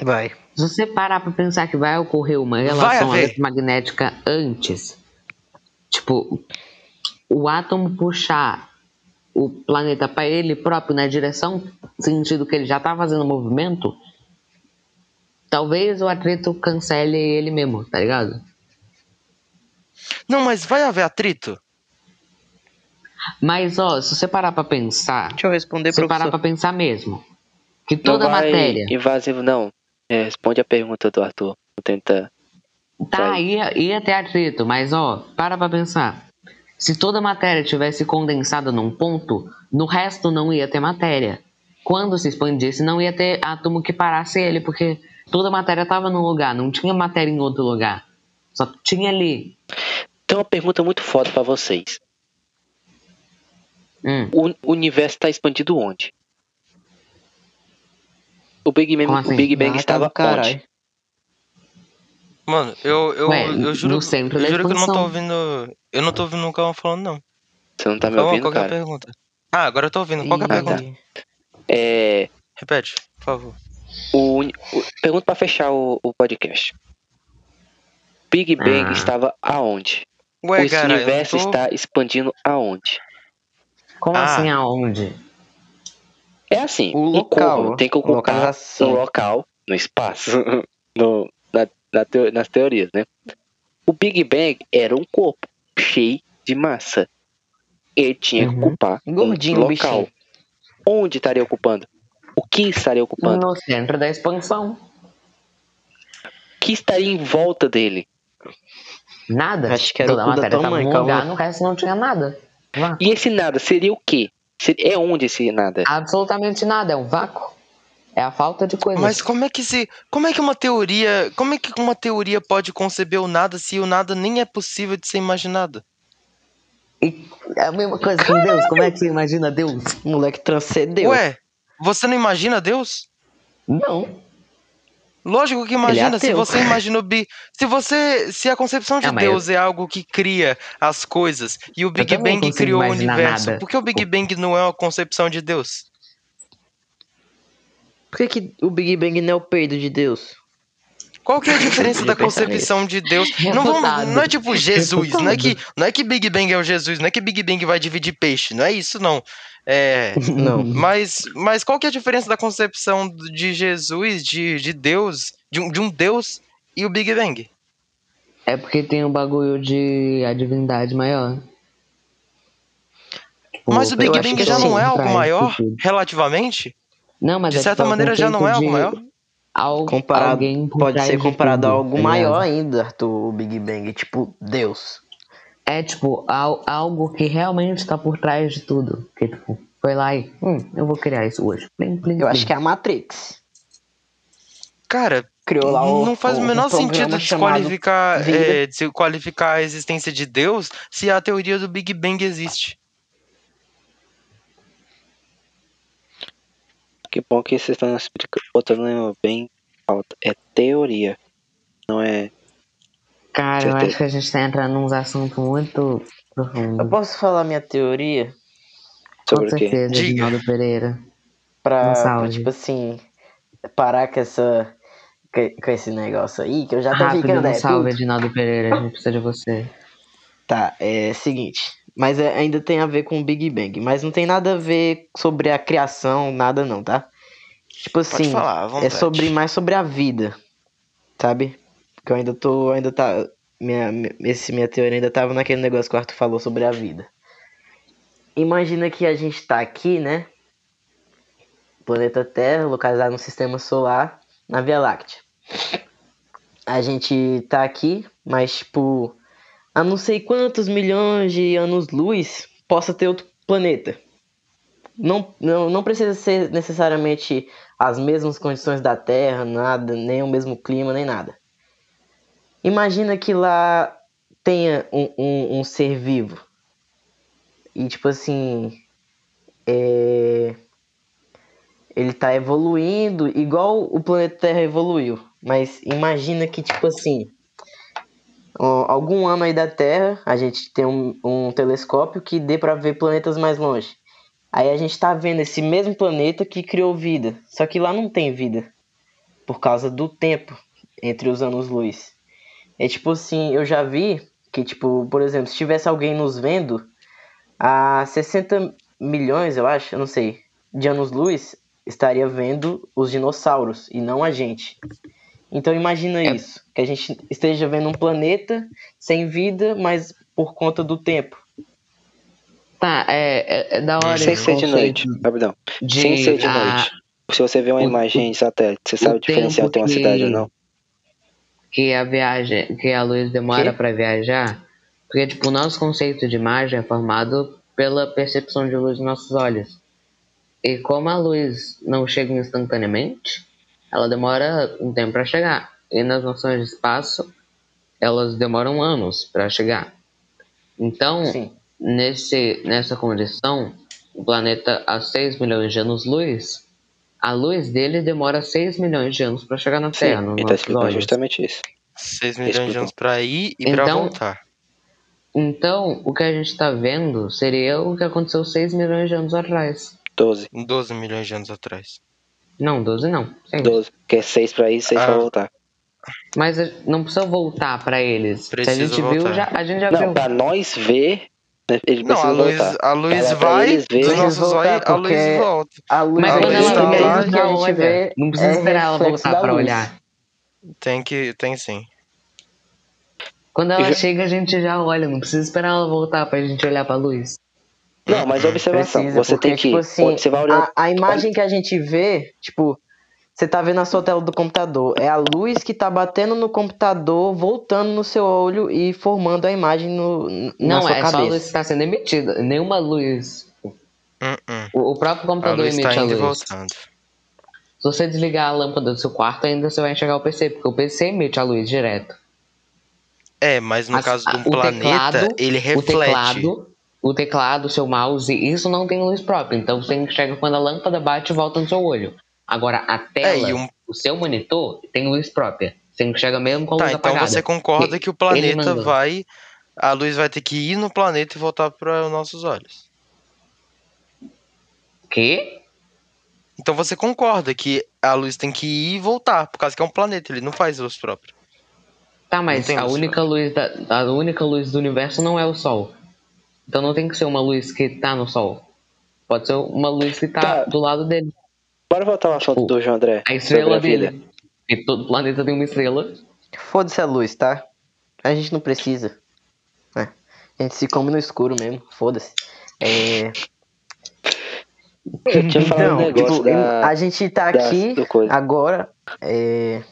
Vai. Se você parar pra pensar que vai ocorrer uma relação eletromagnética antes, tipo, o átomo puxar o planeta para ele próprio na direção, sentido que ele já tá fazendo movimento, talvez o atrito cancele ele mesmo, tá ligado? Não, mas vai haver atrito? Mas, ó, se você parar pra pensar, Deixa eu responder, se você parar pra pensar mesmo, que Não toda vai matéria invasivo, não. É, responde a pergunta do Arthur. Vou tentar. Tá, ia, ia ter atrito, mas ó, para pra pensar. Se toda matéria tivesse condensada num ponto, no resto não ia ter matéria. Quando se expandisse, não ia ter átomo que parasse ele, porque toda matéria tava num lugar, não tinha matéria em outro lugar. Só tinha ali. Tem uma pergunta muito foda pra vocês. Hum, O universo tá expandido onde? O Big Bang, assim? o Big Bang Ah, estava tá do caralho. onde? Mano, eu, eu, Ué, eu juro, eu juro que eu não tô ouvindo. Eu não tô ouvindo o Calma falando, não. Você não tá me Calma, ouvindo, qual que é a cara? pergunta? Ah, agora eu tô ouvindo. Qual que é a Ih, pergunta? É. Repete, por favor. O, o- pergunta pra fechar o, o podcast. Big Bang Ah. estava aonde? Ué, o cara, universo tô... está expandindo aonde? Como Ah. assim aonde? É assim, O local, tem que ocupar localização. um local no espaço, [LAUGHS] no, na, na teo- nas teorias, né? O Big Bang era um corpo cheio de massa. Ele tinha que Uhum. ocupar Gordinho, um o local. bichinho. Onde estaria ocupando? O que estaria ocupando? No centro da expansão. O que estaria em volta dele? Nada. Acho que era Toda o cu a da matéria tua mãe, calma. lugar, no resto não tinha nada. Vá. E esse nada seria o quê? Se- É onde esse nada? Absolutamente nada, é um vácuo. É a falta de coisa. Mas como é que se. Como é que uma teoria. Como é que uma teoria pode conceber o nada se o nada nem é possível de ser imaginado? E é a mesma coisa com Deus. Como é que você imagina Deus? O moleque transcendeu. Ué, você não imagina Deus? Não. Lógico que imagina, se ateu. você imagina o Big. Se você. Se a concepção de Deus é algo que cria as coisas e o Big Bang criou o universo, nada. por que o Big Bang não é uma concepção de Deus? Por que, que o Big Bang não é o peido de Deus? Qual que é a [LAUGHS] diferença da concepção de Deus? Não, vamos, não é tipo Jesus, não é, que, não é que Big Bang é o Jesus, não é que Big Bang vai dividir peixe, não é isso não. É, [LAUGHS] Não. mas, mas qual que é a diferença da concepção de Jesus, de, de Deus, de um, de um Deus e o Big Bang? É porque tem um bagulho de a divindade maior. Tipo, Mas o Big Bang que já não é algo maior, relativamente? Não, mas De é certa tipo, é o maneira já não é algo maior? Algo, Comparado, pode ser comparado a algo tá maior ainda, Arthur, o Big Bang. Tipo, Deus. É tipo al- algo que realmente tá por trás de tudo. Que tipo, foi lá e. Hum, eu vou criar isso hoje. Plim, plim, Eu acho que é a Matrix. Cara, Criou lá o, não faz o menor sentido desqualificar, é, desqualificar a existência de Deus se a teoria do Big Bang existe. Que bom que vocês estão explica- botando bem alto. É teoria. Não é. Cara, eu acho que a gente tá entrando num assunto muito Eu profundo. posso falar minha teoria? Sobre Com certeza. Edinaldo Pereira. Pra, Um tipo assim, parar com essa. Com esse negócio aí, que eu já tô Rápido, ficando. um É, salve, puto. Edinaldo Pereira. A gente precisa de você. Tá, é seguinte. Mas é- ainda tem a ver com o Big Bang. Mas não tem nada a ver sobre a criação, nada não, tá? Tipo Pode assim, falar, é sobre mais sobre a vida, sabe? Porque eu ainda tô, ainda tá, minha, esse minha teoria ainda tava naquele negócio que o Arthur falou sobre a vida. Imagina que a gente tá aqui, né? Planeta Terra, localizado no Sistema Solar, na Via Láctea. A gente tá aqui, mas tipo, a não sei quantos milhões de anos-luz possa ter outro planeta. Não, não, não precisa ser necessariamente as mesmas condições da Terra, nada, nem o mesmo clima, nem nada. Imagina que lá tenha um, um, um ser vivo. E tipo assim. É... Ele tá evoluindo igual o planeta Terra evoluiu. Mas imagina que, tipo assim. Algum ano aí da Terra, a gente tem um, um telescópio que dê pra ver planetas mais longe. Aí a gente tá vendo esse mesmo planeta que criou vida. Só que lá não tem vida. Por causa do tempo entre os anos-luz. É tipo assim, eu já vi que, tipo, por exemplo, se tivesse alguém nos vendo a 60 milhões, eu acho, eu não sei, de anos-luz, estaria vendo os dinossauros e não a gente. Então imagina É. isso, que a gente esteja vendo um planeta sem vida, mas por conta do tempo. Tá, é, é, é da hora Sem ser de noite. Rapidão. de Sem ser de a- noite. Se você vê uma o- imagem de satélite, você sabe diferenciar tem uma que- cidade ou não? Que a viagem, que a luz demora pra viajar, porque tipo, o nosso conceito de imagem é formado pela percepção de luz nos nossos olhos. E como a luz não chega instantaneamente, ela demora um tempo para chegar. E nas noções de espaço, elas demoram anos para chegar. Então, Sim. nesse, nessa condição, o planeta a 6 milhões de anos-luz, A luz dele demora 6 milhões de anos pra chegar na Sim, Terra. nos ele tá explicando olhos. justamente isso. 6 milhões de Explicou. anos pra ir e pra Então- voltar. Então, o que a gente tá vendo seria o que aconteceu 6 milhões de anos atrás. 12. 12 milhões de anos atrás. Não, 12 não. Seis. 12. Que é 6 pra ir e 6 pra Ah. voltar. Mas não precisa voltar pra eles. Se a Precisa gente viu, voltar. já, a gente já Não, viu. pra nós ver, né, ele Não, a luz, voltar. a luz vai eles dos nossos olhos, a luz volta. A luz Mas A quando luz ela tá lá, vê Não precisa é esperar ela voltar pra olhar. Tem que, tem sim. Quando ela já- chega, a gente já olha. Não precisa esperar ela voltar pra gente olhar pra luz. Não, mas observação. Precisa, você porque, tem que. tipo assim, você vai olhar. a, a imagem que a gente vê, tipo, você tá vendo a sua tela do computador. É a luz que tá batendo no computador, voltando no seu olho e formando a imagem no, na Não, sua é só a luz cabeça. que está sendo emitida. Nenhuma luz. Hum, hum. O o próprio A computador luz emite tá a indo luz. voltando. Se você desligar a lâmpada do seu quarto, ainda você vai enxergar o PC, porque o PC emite a luz direto. É, mas no As- caso de um planeta, teclado- ele O reflete. teclado, o teclado, o seu mouse, isso não tem luz própria. Então você enxerga quando a lâmpada bate e volta no seu olho. Agora, a tela, É, um- o seu monitor, tem luz própria. Você enxerga mesmo com a Tá, luz então apagada. você concorda E- que o planeta vai. A luz vai ter que ir no planeta e voltar para os nossos olhos. Quê? Então você concorda que a luz tem que ir e voltar, por causa que é um planeta, ele não faz luz própria. Tá, mas a única luz, da, a única luz do universo não é o Sol. Então não tem que ser uma luz que tá no Sol. Pode ser uma luz que tá, Tá. do lado dele. Bora voltar ao assunto O- do João André. A estrela dele. E todo planeta tem uma estrela. Foda-se a luz, tá? A gente não precisa. É. A gente se come no escuro mesmo, foda-se. É, Eu tinha falado um Então, negócio tipo, da. a gente tá da- aqui agora. É...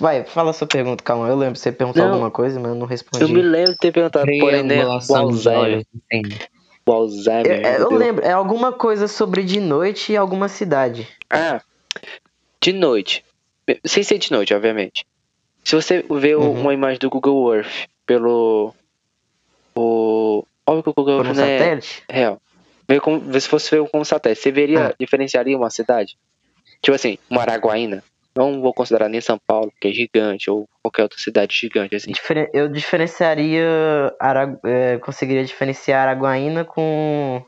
Vai, fala a sua pergunta, calma. Eu lembro, você perguntou Não. alguma coisa, mas eu não respondi. Eu me lembro de ter perguntado, porém, né? O Triangulação O Alzheimer. Eu, é, eu meu Deus. lembro, é alguma coisa sobre de noite e alguma cidade. Ah, de noite. Sem ser de noite, obviamente. Se você vê Uhum. uma imagem do Google Earth pelo. O. Óbvio que o Google Por um Earth não é real. Vê, como, se fosse ver como satélite. Você veria, Ah. diferenciaria uma cidade? Tipo assim, uma Araguaína. Não vou considerar nem São Paulo, que é gigante, ou qualquer outra cidade gigante, assim. Eu diferenciaria. Ara... é, conseguiria diferenciar Araguaína com.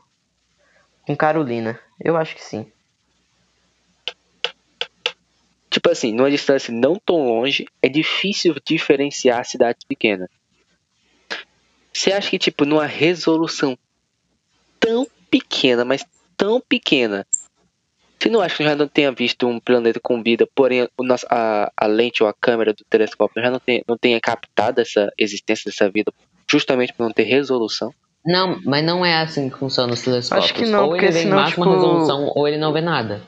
com Carolina. Eu acho que sim. Tipo assim, numa distância não tão longe, é difícil diferenciar cidades pequenas. Você acha que, tipo, numa resolução tão pequena, mas tão pequena, você não acha que já não tenha visto um planeta com vida, porém o nosso, a, a lente ou a câmera do telescópio já não, tem, não tenha captado essa existência dessa vida, justamente por não ter resolução? Não, mas não é assim que funciona os telescópios. Acho que não, ou porque ele vê em senão, máxima tipo- resolução, ou ele não vê nada.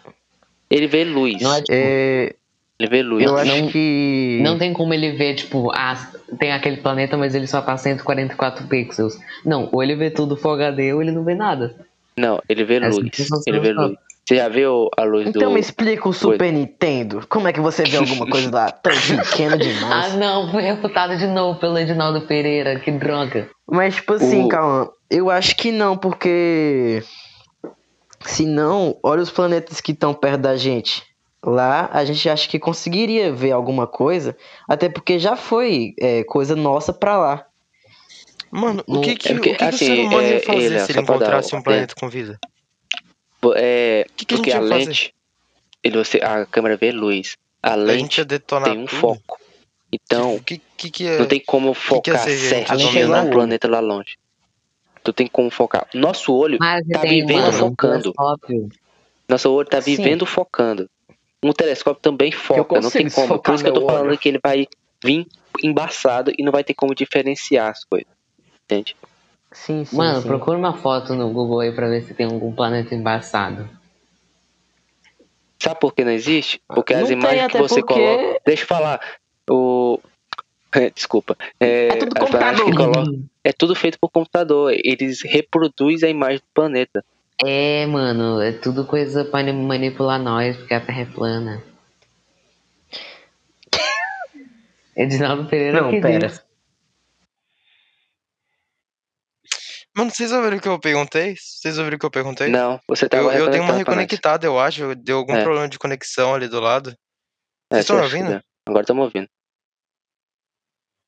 Ele vê luz. Não é tipo, É, Ele vê luz. eu Não- acho que. Não tem como ele ver, tipo, ah, tem aquele planeta, mas ele só tá 144 pixels. Não, ou ele vê tudo Full HD ou ele não vê nada. Não, ele vê Essa luz. função Ele vê luz. Você já viu a luz Então do. me explica o Super Nintendo. Como é que você vê alguma coisa lá [LAUGHS] tão pequena Ah, demais? não, foi refutado de novo pelo Edinaldo Pereira, que droga. Mas, tipo assim, O- calma. Eu acho que não, porque. Se não, olha os planetas que estão perto da gente. Lá, a gente acha que conseguiria ver alguma coisa. Até porque já foi é, coisa nossa pra lá. Mano, o que, que, é porque, o, que que o assim, ser humano é, ia fazer ele, se ele dar encontrasse uma um planeta com vida? É, que que porque a lente, ele, você, a câmera vê luz. A A lente tem um tudo? foco. Então, o que, que, que ia... não tem como que ia focar gente? certo A lente no é planeta lá longe. Tu tem como focar. Nosso olho, Mas Tá vivendo mano, focando. nosso olho tá Sim. vivendo focando. Um telescópio também foca, não tem como. Por isso que eu tô falando olho. que ele vai vir embaçado e não vai ter como diferenciar as coisas. Entende? Sim, sim. Mano, sim. procura uma foto no Google aí pra ver se tem algum planeta embaçado. Sabe por que não existe? Porque Não as tem, imagens que você porque- coloca. Deixa eu falar. O. [LAUGHS] Desculpa. É, É tudo computador. coloca- é tudo feito por computador. Eles reproduzem a imagem do planeta. É, mano, é tudo coisa pra mani- manipular nós, porque a Terra é plana. [LAUGHS] Edinaldo Pereira Não, pera. diz. Mano, vocês ouviram o que eu perguntei? Vocês ouviram o que eu perguntei? Não, você tava eu, eu tenho uma reconectada, eu acho. Deu algum É. problema de conexão ali do lado. É, Vocês estão ouvindo? Agora estamos ouvindo.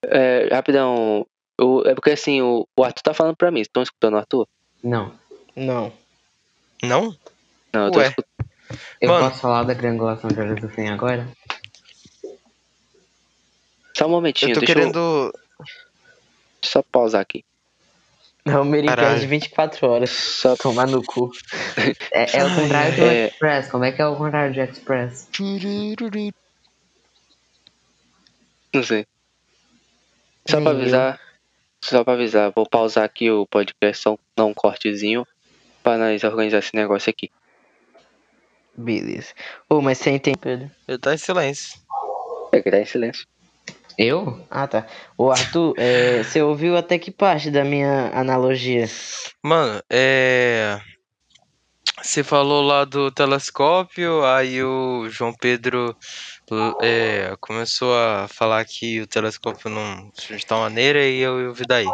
É, rapidão. o- é porque assim, o, o Arthur tá falando pra mim. Estão escutando o Arthur? Não. Não. Não? Não, eu tô Ué. escutando. Eu Mano. posso falar da triangulação de olhos do fim agora? Só um Eu momentinho, tô deixa querendo. eu só pausar aqui. É o Caralho. de 24 horas. Só Tomar no cu. É, é o contrário do É. Express. Como é que é o contrário de Express? Não sei. Só Nem pra eu. avisar. Só pra avisar, vou pausar aqui o podcast, só dar um cortezinho pra nós organizar esse negócio aqui. Beleza. Ô, mas você entende, Pedro? Ele tá em silêncio. É que tá em silêncio. Eu? Ah, tá. Ô, Arthur, é, você ouviu até que parte da minha analogia? Mano, é. Você falou lá do telescópio, aí o João Pedro é, começou a falar que o telescópio não de tal maneira e eu, eu vi daí.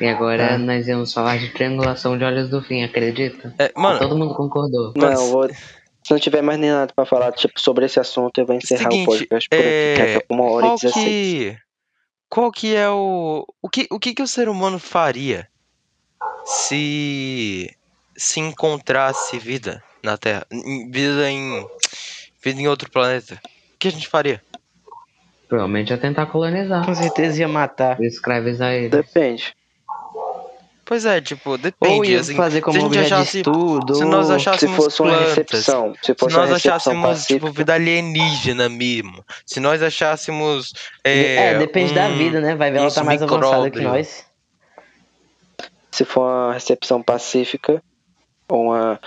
E agora Ah. nós íamos falar de triangulação de olhos do fim, acredita? É, mano, Todo mundo concordou. Mas- Não, vou. Se não tiver mais nem nada pra falar tipo, sobre esse assunto, eu vou encerrar Seguinte, o podcast por aqui, que é, tá uma hora e qual 16. que qual que é o o que o que que o ser humano faria se se encontrasse vida na Terra, vida em vida em outro planeta? O que a gente faria? Provavelmente ia tentar colonizar. Com certeza ia matar. Escravizar eles. Depende. Pois é, tipo, Ou depende, ia assim, fazer como se a gente achasse- de estudo. se nós ou- achar- Se Achássemos fosse uma plantas, recepção, se se fosse nós uma recepção achássemos tipo vida alienígena mesmo, se nós achássemos É, é, depende da um- vida, né? Vai ver, ela tá mais avançada que nós. se for uma recepção pacífica, ou uma,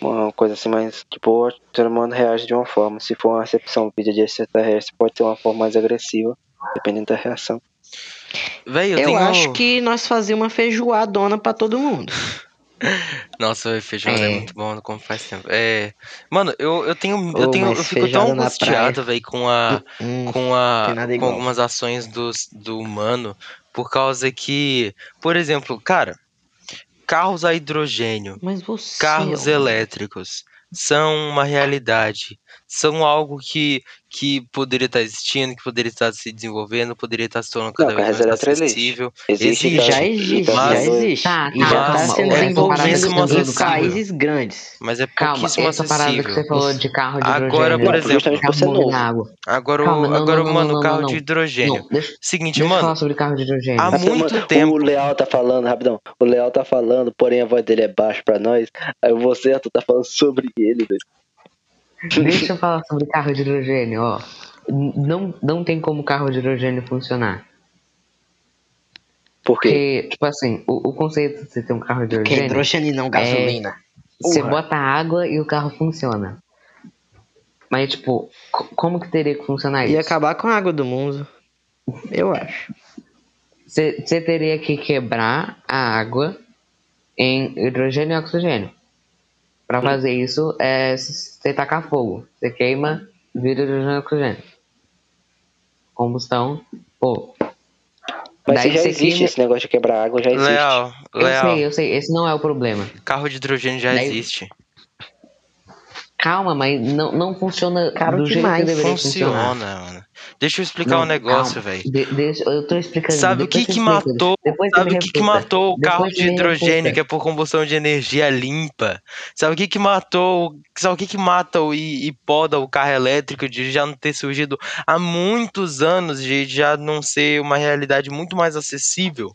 uma coisa assim mais de boa, o ser humano reage de uma forma. Se for uma recepção vídeo de extraterrestre, pode ter uma forma mais agressiva, dependendo da reação. Véi, eu, Eu, tenho acho que nós fazíamos uma feijoadona pra todo mundo. [LAUGHS] Nossa, feijoada é. É. muito bom, como faz tempo. É, mano, eu, eu tenho eu Ô, tenho eu fico tão angustiado, velho, com a Hum, com a com algumas ações dos, do humano, por causa que, por exemplo, cara, carros a hidrogênio, mas você. carros ó, elétricos são uma realidade, são algo que, que poderia estar existindo, que poderia estar se desenvolvendo, poderia estar se tornando cada Não, vez mais elétricos existe. acessível. Existe, Existe, Já existe, mas- já existe. Tá, e já tá mas sendo é desenvolvido pouquíssimo em acessível. países grandes. Mas é Calma, pouquíssimo essa parada que acessível. você falou de carro de Agora, hidrogênio, por né? exemplo, carro na água. Agora, o- Calma, não, agora não, não, mano, não, o carro não, de hidrogênio. Não, deixa, Seguinte, deixa mano, falar sobre carro de hidrogênio. Há muito mano, tempo. O Leal tá falando, rapidão. O Leal tá falando, porém a voz dele é baixa pra nós. Aí você, tá falando sobre ele, velho. Deixa eu [LAUGHS] falar sobre carro de hidrogênio, ó. Não, não tem como carro de hidrogênio funcionar. Por quê? Porque, tipo assim, o, o conceito de você ter um carro de Que é hidrogênio, hidrogênio e não gasolina. você Porra. bota água e o carro funciona. Mas, tipo, co- como que teria que funcionar Ia isso? acabar com a água do mundo. Eu acho. Você você teria que quebrar a água em hidrogênio e oxigênio. Pra fazer isso, é você tacar fogo. Você queima, vira hidrogênio e oxigênio. Combustão, pô. Mas daí se já existe queima- esse negócio de quebrar água, já existe. Leal, Eu Leal, sei, eu sei, esse não é o problema. carro de hidrogênio já Daí- existe. Calma, mas não, não funciona Caro do jeito demais. que deveria funcionar. Funciona, mano. Deixa eu explicar Não, um negócio, velho. De- deixa- eu tô explicando. Sabe o que que matou? Sabe o que que matou o carro de hidrogênio, que é por combustão de energia limpa? Sabe o que que matou? Sabe o que que mata o- e, e poda o carro elétrico de já não ter surgido há muitos anos, de já não ser uma realidade muito mais acessível?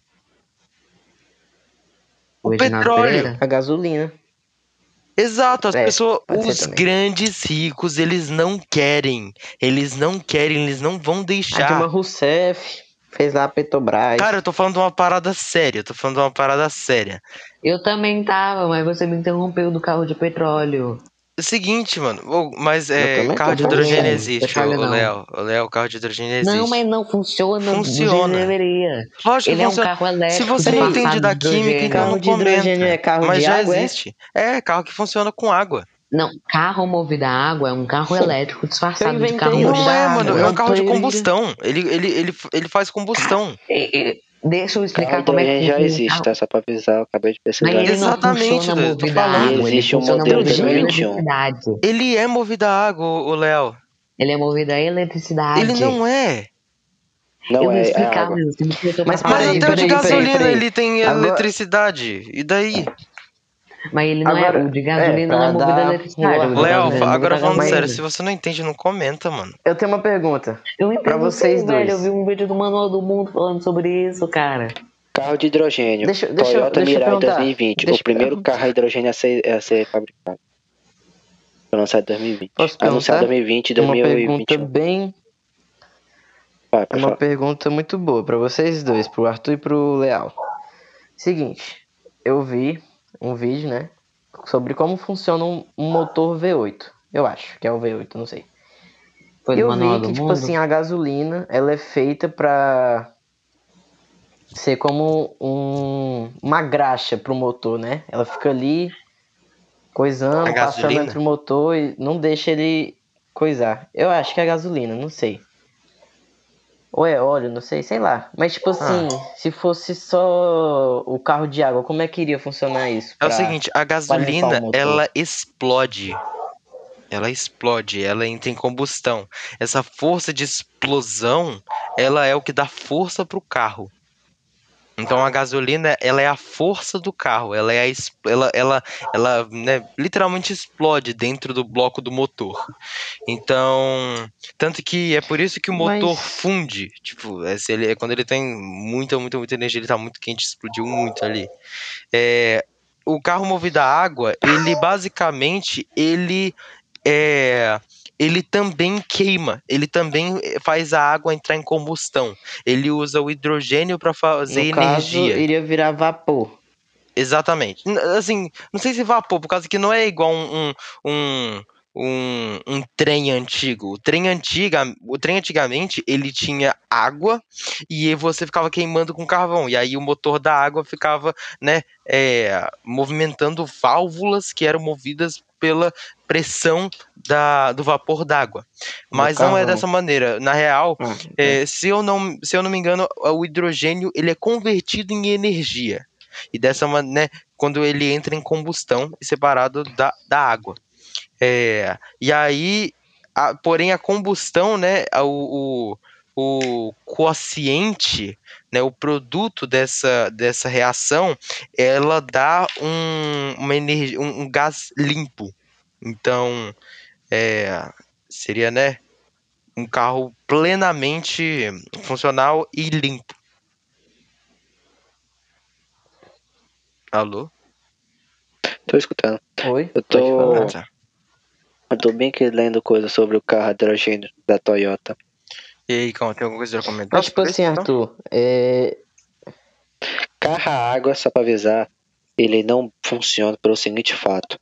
O Reginaldo petróleo. A gasolina. Exato, as É, pessoas, os também. grandes ricos, eles não querem. Eles não querem, eles não vão A deixar. Dilma Rousseff fez lá a Petrobras. Cara, eu tô falando de uma parada séria, eu tô falando de uma parada séria. Eu também tava, mas você me interrompeu do carro de petróleo. É seguinte, mano, mas é, carro de hidrogênio existe, o não. Léo. O Léo, carro de hidrogênio existe. Não, mas não funciona, Funciona. deveria. Lógico que Ele é um funciona. carro elétrico. Se você não entende da química, então Carro não de comenta. hidrogênio é carro Mas de já água, é? existe. É? carro que funciona com água. Não, carro movido a água é um carro elétrico disfarçado de carro movido Não a é, água. mano, é um carro de combustão. Ele, ele, ele, ele faz combustão. É, é, Deixa eu explicar Carro como é que já existe, tá? Só pra avisar, eu acabei de pesquisar. Mas ele Exatamente, não funciona Deus, tô falando. ele Existe um modelo a 2021. eletricidade. Ele é movido a água, o Léo. Ele é movido a eletricidade. Ele não é. Não eu é, vou é explicar, água. mas Mas até o de gasolina peraí. ele tem Agora- eletricidade. E daí? Mas ele não Agora, é. O de gasolina é, não é movido a eletricidade. Léo, é agora falando sério, se você não entende, não comenta, mano. Eu tenho uma pergunta. Eu entendo pra vocês sim, velho. dois. Eu vi um vídeo do Manual do Mundo falando sobre isso, cara. Carro de hidrogênio. Deixa- deixa eu- Toyota deixa Mirai perguntar. 2020. Deixa o primeiro carro a hidrogênio a ser, a ser fabricado. Foi lançado em 2020. Posso Anunciado em perguntar? 2020 e Uma pergunta 2021. bem. Vai, É uma falar. pergunta muito boa pra vocês dois, pro Arthur e pro Leal. Seguinte, eu vi um vídeo, né, sobre como funciona um, um motor V8. Eu acho que é o V8, não sei. Foi eu vi que, tipo Mundo. assim, a gasolina, ela é feita pra ser como um, uma graxa pro motor, né? Ela fica ali coisando, A passando entre o motor e não deixa ele coisar. Eu acho que é gasolina, não sei. Ou é óleo, não sei, sei lá. Mas, tipo assim, Ah. se fosse só o carro de água, como é que iria funcionar isso? É o seguinte, a gasolina, ela explode. Ela explode, ela entra em combustão. Essa força de explosão, ela é o que dá força pro carro. Então a gasolina, ela é a força do carro, ela é a, ela, ela, ela né, literalmente explode dentro do bloco do motor. Então, tanto que é por isso que o motor Mas- funde, tipo, é, se ele, é quando ele tem muita, muita, muita energia, ele tá muito quente, explodiu muito ali. É, o carro movido a água, ele basicamente, ele é, ele também queima, ele também faz a água entrar em combustão. Ele usa o hidrogênio para fazer no caso, energia. iria virar vapor. Exatamente. Assim, não sei se vapor, por causa que não é igual um, um, um, um, um trem antigo. O trem, antiga, o trem antigamente, ele tinha água e você ficava queimando com carvão. E aí o motor da água ficava, né, é, movimentando válvulas que eram movidas pela pressão da, do vapor d'água. Mas não é dessa maneira. Na real, Ah, é, se, eu não, se eu não me engano, o hidrogênio ele é convertido em energia. E dessa maneira, né, quando ele entra em combustão e separado da, da água. É, e aí, a- porém, a combustão, né, o, o quociente, né, o produto dessa, dessa reação, ela dá um, uma energia, um, um gás limpo. Então, é, seria, né, um carro plenamente funcional e limpo. Alô? Tô escutando. Oi? Eu tô-. Eu tô bem que lendo coisa sobre o carro hidrogênio da Toyota. E aí, calma, tem alguma coisa pra comentar? Mas, tipo assim, isso, então? Arthur, é, Carro a água, só pra avisar, ele não funciona pelo seguinte fato.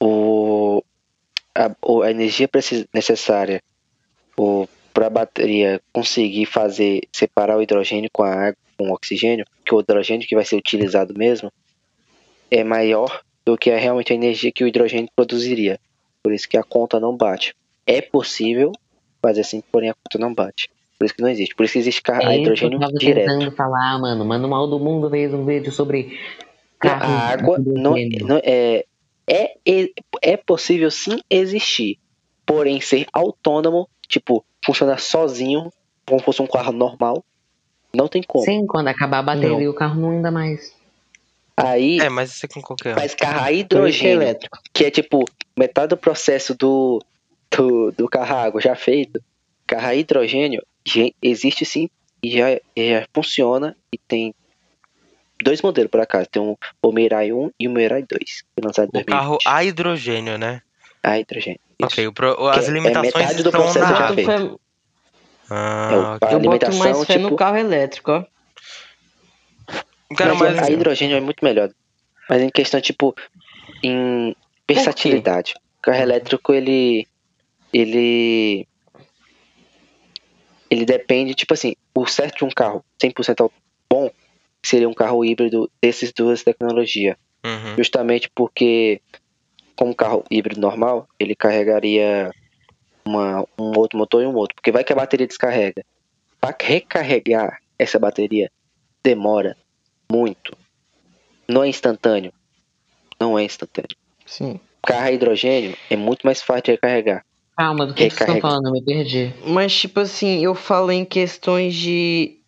O, a, a energia necessária para a bateria conseguir fazer separar o hidrogênio com a água, com o oxigênio, que o hidrogênio que vai ser utilizado mesmo, é maior do que a, realmente a energia que o hidrogênio produziria. Por isso que a conta não bate. É possível fazer assim, porém a conta não bate. Por isso que não existe. Por isso que existe carro a É eu hidrogênio tava direto. tentando falar, mano. O Manual do Mundo fez um vídeo sobre Não, carros a água não, hidrogênio. não é, é é é possível sim existir, porém ser autônomo, tipo funcionar sozinho, como fosse um carro normal, não tem como. Sim, quando acabar a bateria, o carro não anda mais. Aí É, mas isso é com qualquer faz carro a é hidrogênio, elétrico. que é tipo metade do processo do do, do carro água já feito. Carro a hidrogênio já existe sim e já, já funciona e tem dois modelos por acaso, tem um, o Mirai 1 e o Mirai 2, que lançado O carro 2020. a hidrogênio, né? a hidrogênio. isso. Ok, o pro- as é limitações metade do processo na já feito. É Ah, a Eu boto mais fé no tipo, carro elétrico, ó. Cara, mas mas a hidrogênio é muito melhor. Mas em questão, tipo, em versatilidade. O carro elétrico, ele. Ele. Ele depende, tipo assim, o certo de um carro 100% bom seria um carro híbrido desses duas tecnologias. Uhum. Justamente porque, como um carro híbrido normal, ele carregaria uma, um outro motor e um outro. Porque vai que a bateria descarrega. Para recarregar essa bateria demora muito. Não é instantâneo. Não é instantâneo. Sim. Carro a hidrogênio é muito mais fácil de recarregar. Calma, do que, estão Recarrega. falando? Eu me perdi. Mas, tipo assim, eu falo em questões de.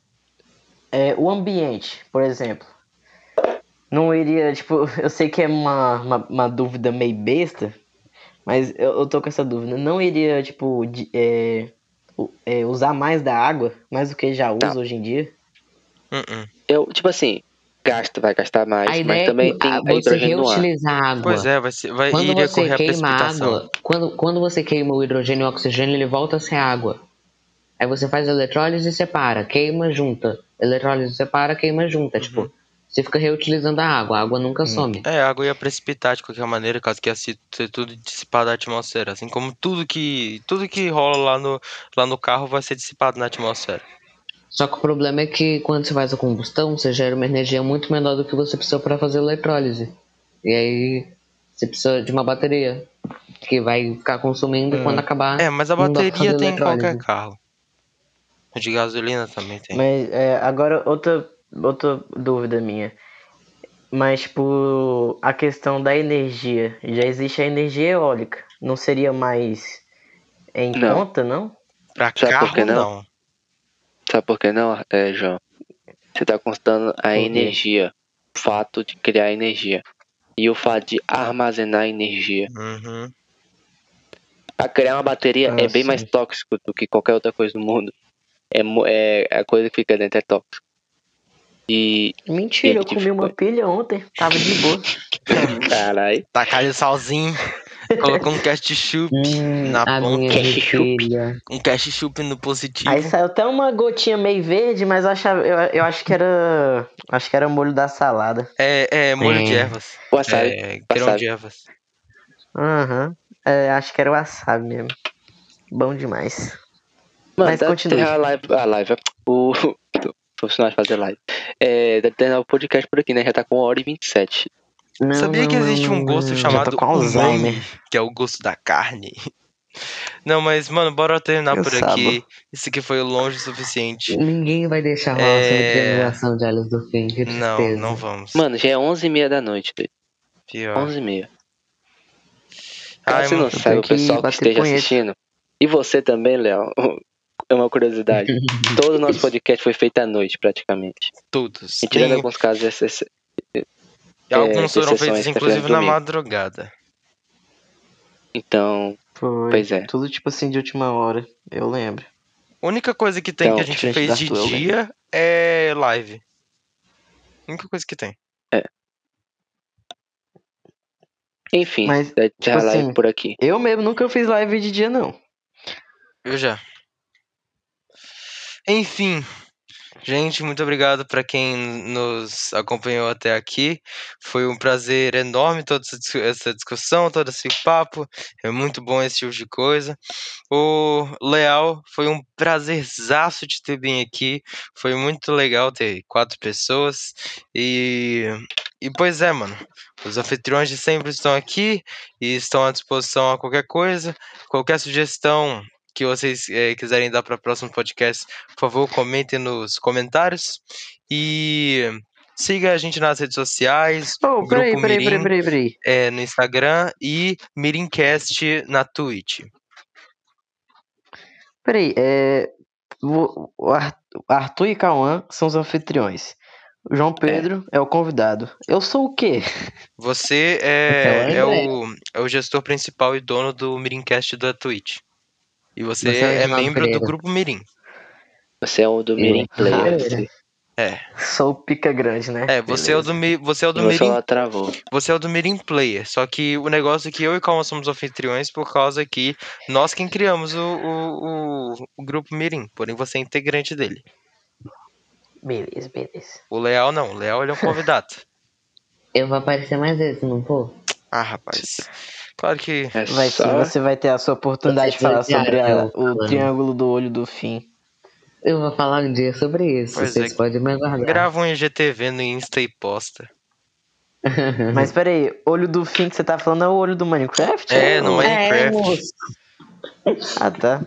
é, o ambiente, por exemplo. Não iria, tipo, [LAUGHS] eu sei que é uma, uma, uma dúvida meio besta, mas eu, eu tô com essa dúvida. Não iria, tipo, de- é, é, usar mais da água, mais do que já usa Tá. hoje em dia? Uh-uh. Eu, tipo assim, gasta, vai gastar mais, A mas ideia também é que tem ah, a você reutilizar a água. Pois é, vai, ser, vai Quando iria você correr queima a água, quando, quando você queima o hidrogênio e o oxigênio, ele volta a ser água. Aí você faz eletrólise e separa, queima, junta. Eletrólise separa, queima, junta. Tipo, você fica reutilizando a água, a água nunca some. É, a água ia precipitar de qualquer maneira, caso que ia se- ser tudo dissipado da atmosfera. Assim como tudo que tudo que rola lá no, lá no carro vai ser dissipado na atmosfera. Só que o problema é que quando você faz a combustão, você gera uma energia muito menor do que você precisa para fazer eletrólise. E aí você precisa de uma bateria que vai ficar consumindo quando acabar. É, mas a bateria tem em qualquer carro. De gasolina também tem. Mas é, agora outra, outra dúvida minha. Mas, tipo, a questão da energia. Já existe a energia eólica. Não seria mais em Não. conta, não? Pra Sabe por carro, que não? não. Sabe por que não, é, João? Você tá constando a quê? energia. O fato de criar energia. E o fato de armazenar energia. Uhum. A criar uma bateria Ah, é bem sim. mais tóxico do que qualquer outra coisa no mundo. É, é a coisa que fica dentro é tóxica. E. Mentira, eu comi uma pilha ontem. Tava de boa. [LAUGHS] Caralho. Tacar o salzinho, colocou um ketchup Hum, na ponta, ketchup. filha. um ketchup no positivo. Aí saiu até uma gotinha meio verde, mas eu, achava, eu, eu acho que era. Acho que era molho da salada. É, é molho de É. ervas. Wasabi. É, grão wasabi. de ervas. Aham. É, acho que era wasabi mesmo. Bom demais. Mano, Mas tá continue. a live. A live. O. [LAUGHS] Profissional de fazer live. É, deve terminar o podcast por aqui, né? Já tá com 1 hora e 27. Não, Sabia não, que existe não, um gosto não. chamado umami, que é o gosto da carne? [LAUGHS] Não, mas, mano, bora terminar Eu por sabo. aqui. Isso aqui foi longe o suficiente. Ninguém vai deixar rolar É. sobre triangulação de Alice do Fim. Que Não, tristeza. não vamos. Mano, já é 11h30 da noite. Pior. 11h30. Ai, Caso você não mano, tenho o pessoal que esteja punheta. assistindo. E você também, Léo. [LAUGHS] É uma curiosidade. [LAUGHS] Todo o nosso podcast foi feito à noite, praticamente. todos. E tirando Tem- alguns casos de exce- alguns foram feitos, tá inclusive, na madrugada. Então, Foi. pois é. Tudo tipo assim de última hora, eu lembro. A única coisa que tem Então, que a gente fez de eu dia é live. A única coisa que tem. Enfim, Mas, vai tipo encerrar a live assim, por aqui. Eu mesmo nunca fiz live de dia, não. Eu já. Enfim. Gente, muito obrigado para quem nos acompanhou até aqui. Foi um prazer enorme toda essa dis- essa discussão, todo esse papo. É muito bom esse tipo de coisa. O Leal, foi um prazerzaço de ter bem aqui. Foi muito legal ter quatro pessoas. E, e pois é, mano. Os anfitriões de sempre estão aqui e estão à disposição a qualquer coisa. Qualquer sugestão que vocês eh, quiserem dar para o próximo podcast, por favor, comentem nos comentários. E siga a gente nas redes sociais, Oh, peraí, Grupo peraí, Mirim peraí, peraí, eh, no Instagram e Mirincast na Twitch. Peraí, é. O o Ar- Arthur e Cauã são os anfitriões. O João Pedro é. o convidado. Eu sou o quê? Você é, Então, é, André. o, é o gestor principal e dono do Mirincast da Twitch. E você, Você é é membro do. Grupo Mirim. Você é o do Mirim Player. beleza. Sou o pica grande, né? É, você é o Beleza. do, você é o do Meu Mirim travou. Você é o do Mirim Player, só que o negócio é que eu e Calma somos anfitriões por causa que nós quem criamos o, o, o, o grupo Mirim, porém você é integrante dele. Beleza, beleza. O Leal não, o Leal ele é um [LAUGHS] convidado. Eu vou aparecer mais vezes, não vou? ah, rapaz. Claro que. É Vai sim, você vai ter a sua oportunidade de falar sobre a- a- o triângulo do olho do fim. Eu vou falar um dia sobre isso. Pois Vocês é. podem me aguardar. Grava um IGTV no Insta e posta. [LAUGHS] Mas peraí, olho do fim que você tá falando é o olho do Minecraft? É, no Ou- Minecraft. moço. Ah, tá.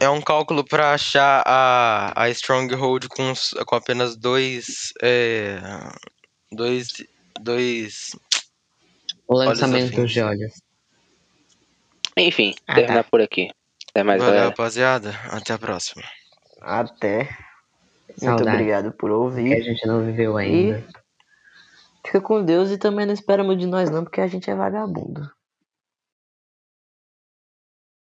É um cálculo pra achar a, a Stronghold com, com apenas dois. É, dois. Dois. O Olhos lançamento afins. de olhos. Enfim, Ah, terminar tá. por aqui. Até mais, Valeu, galera. rapaziada. Até a próxima. Até. Muito Saudade. obrigado por Que a ouvir. gente não viveu ainda. Fica com Deus e também não espera muito de nós não, porque a gente é vagabundo.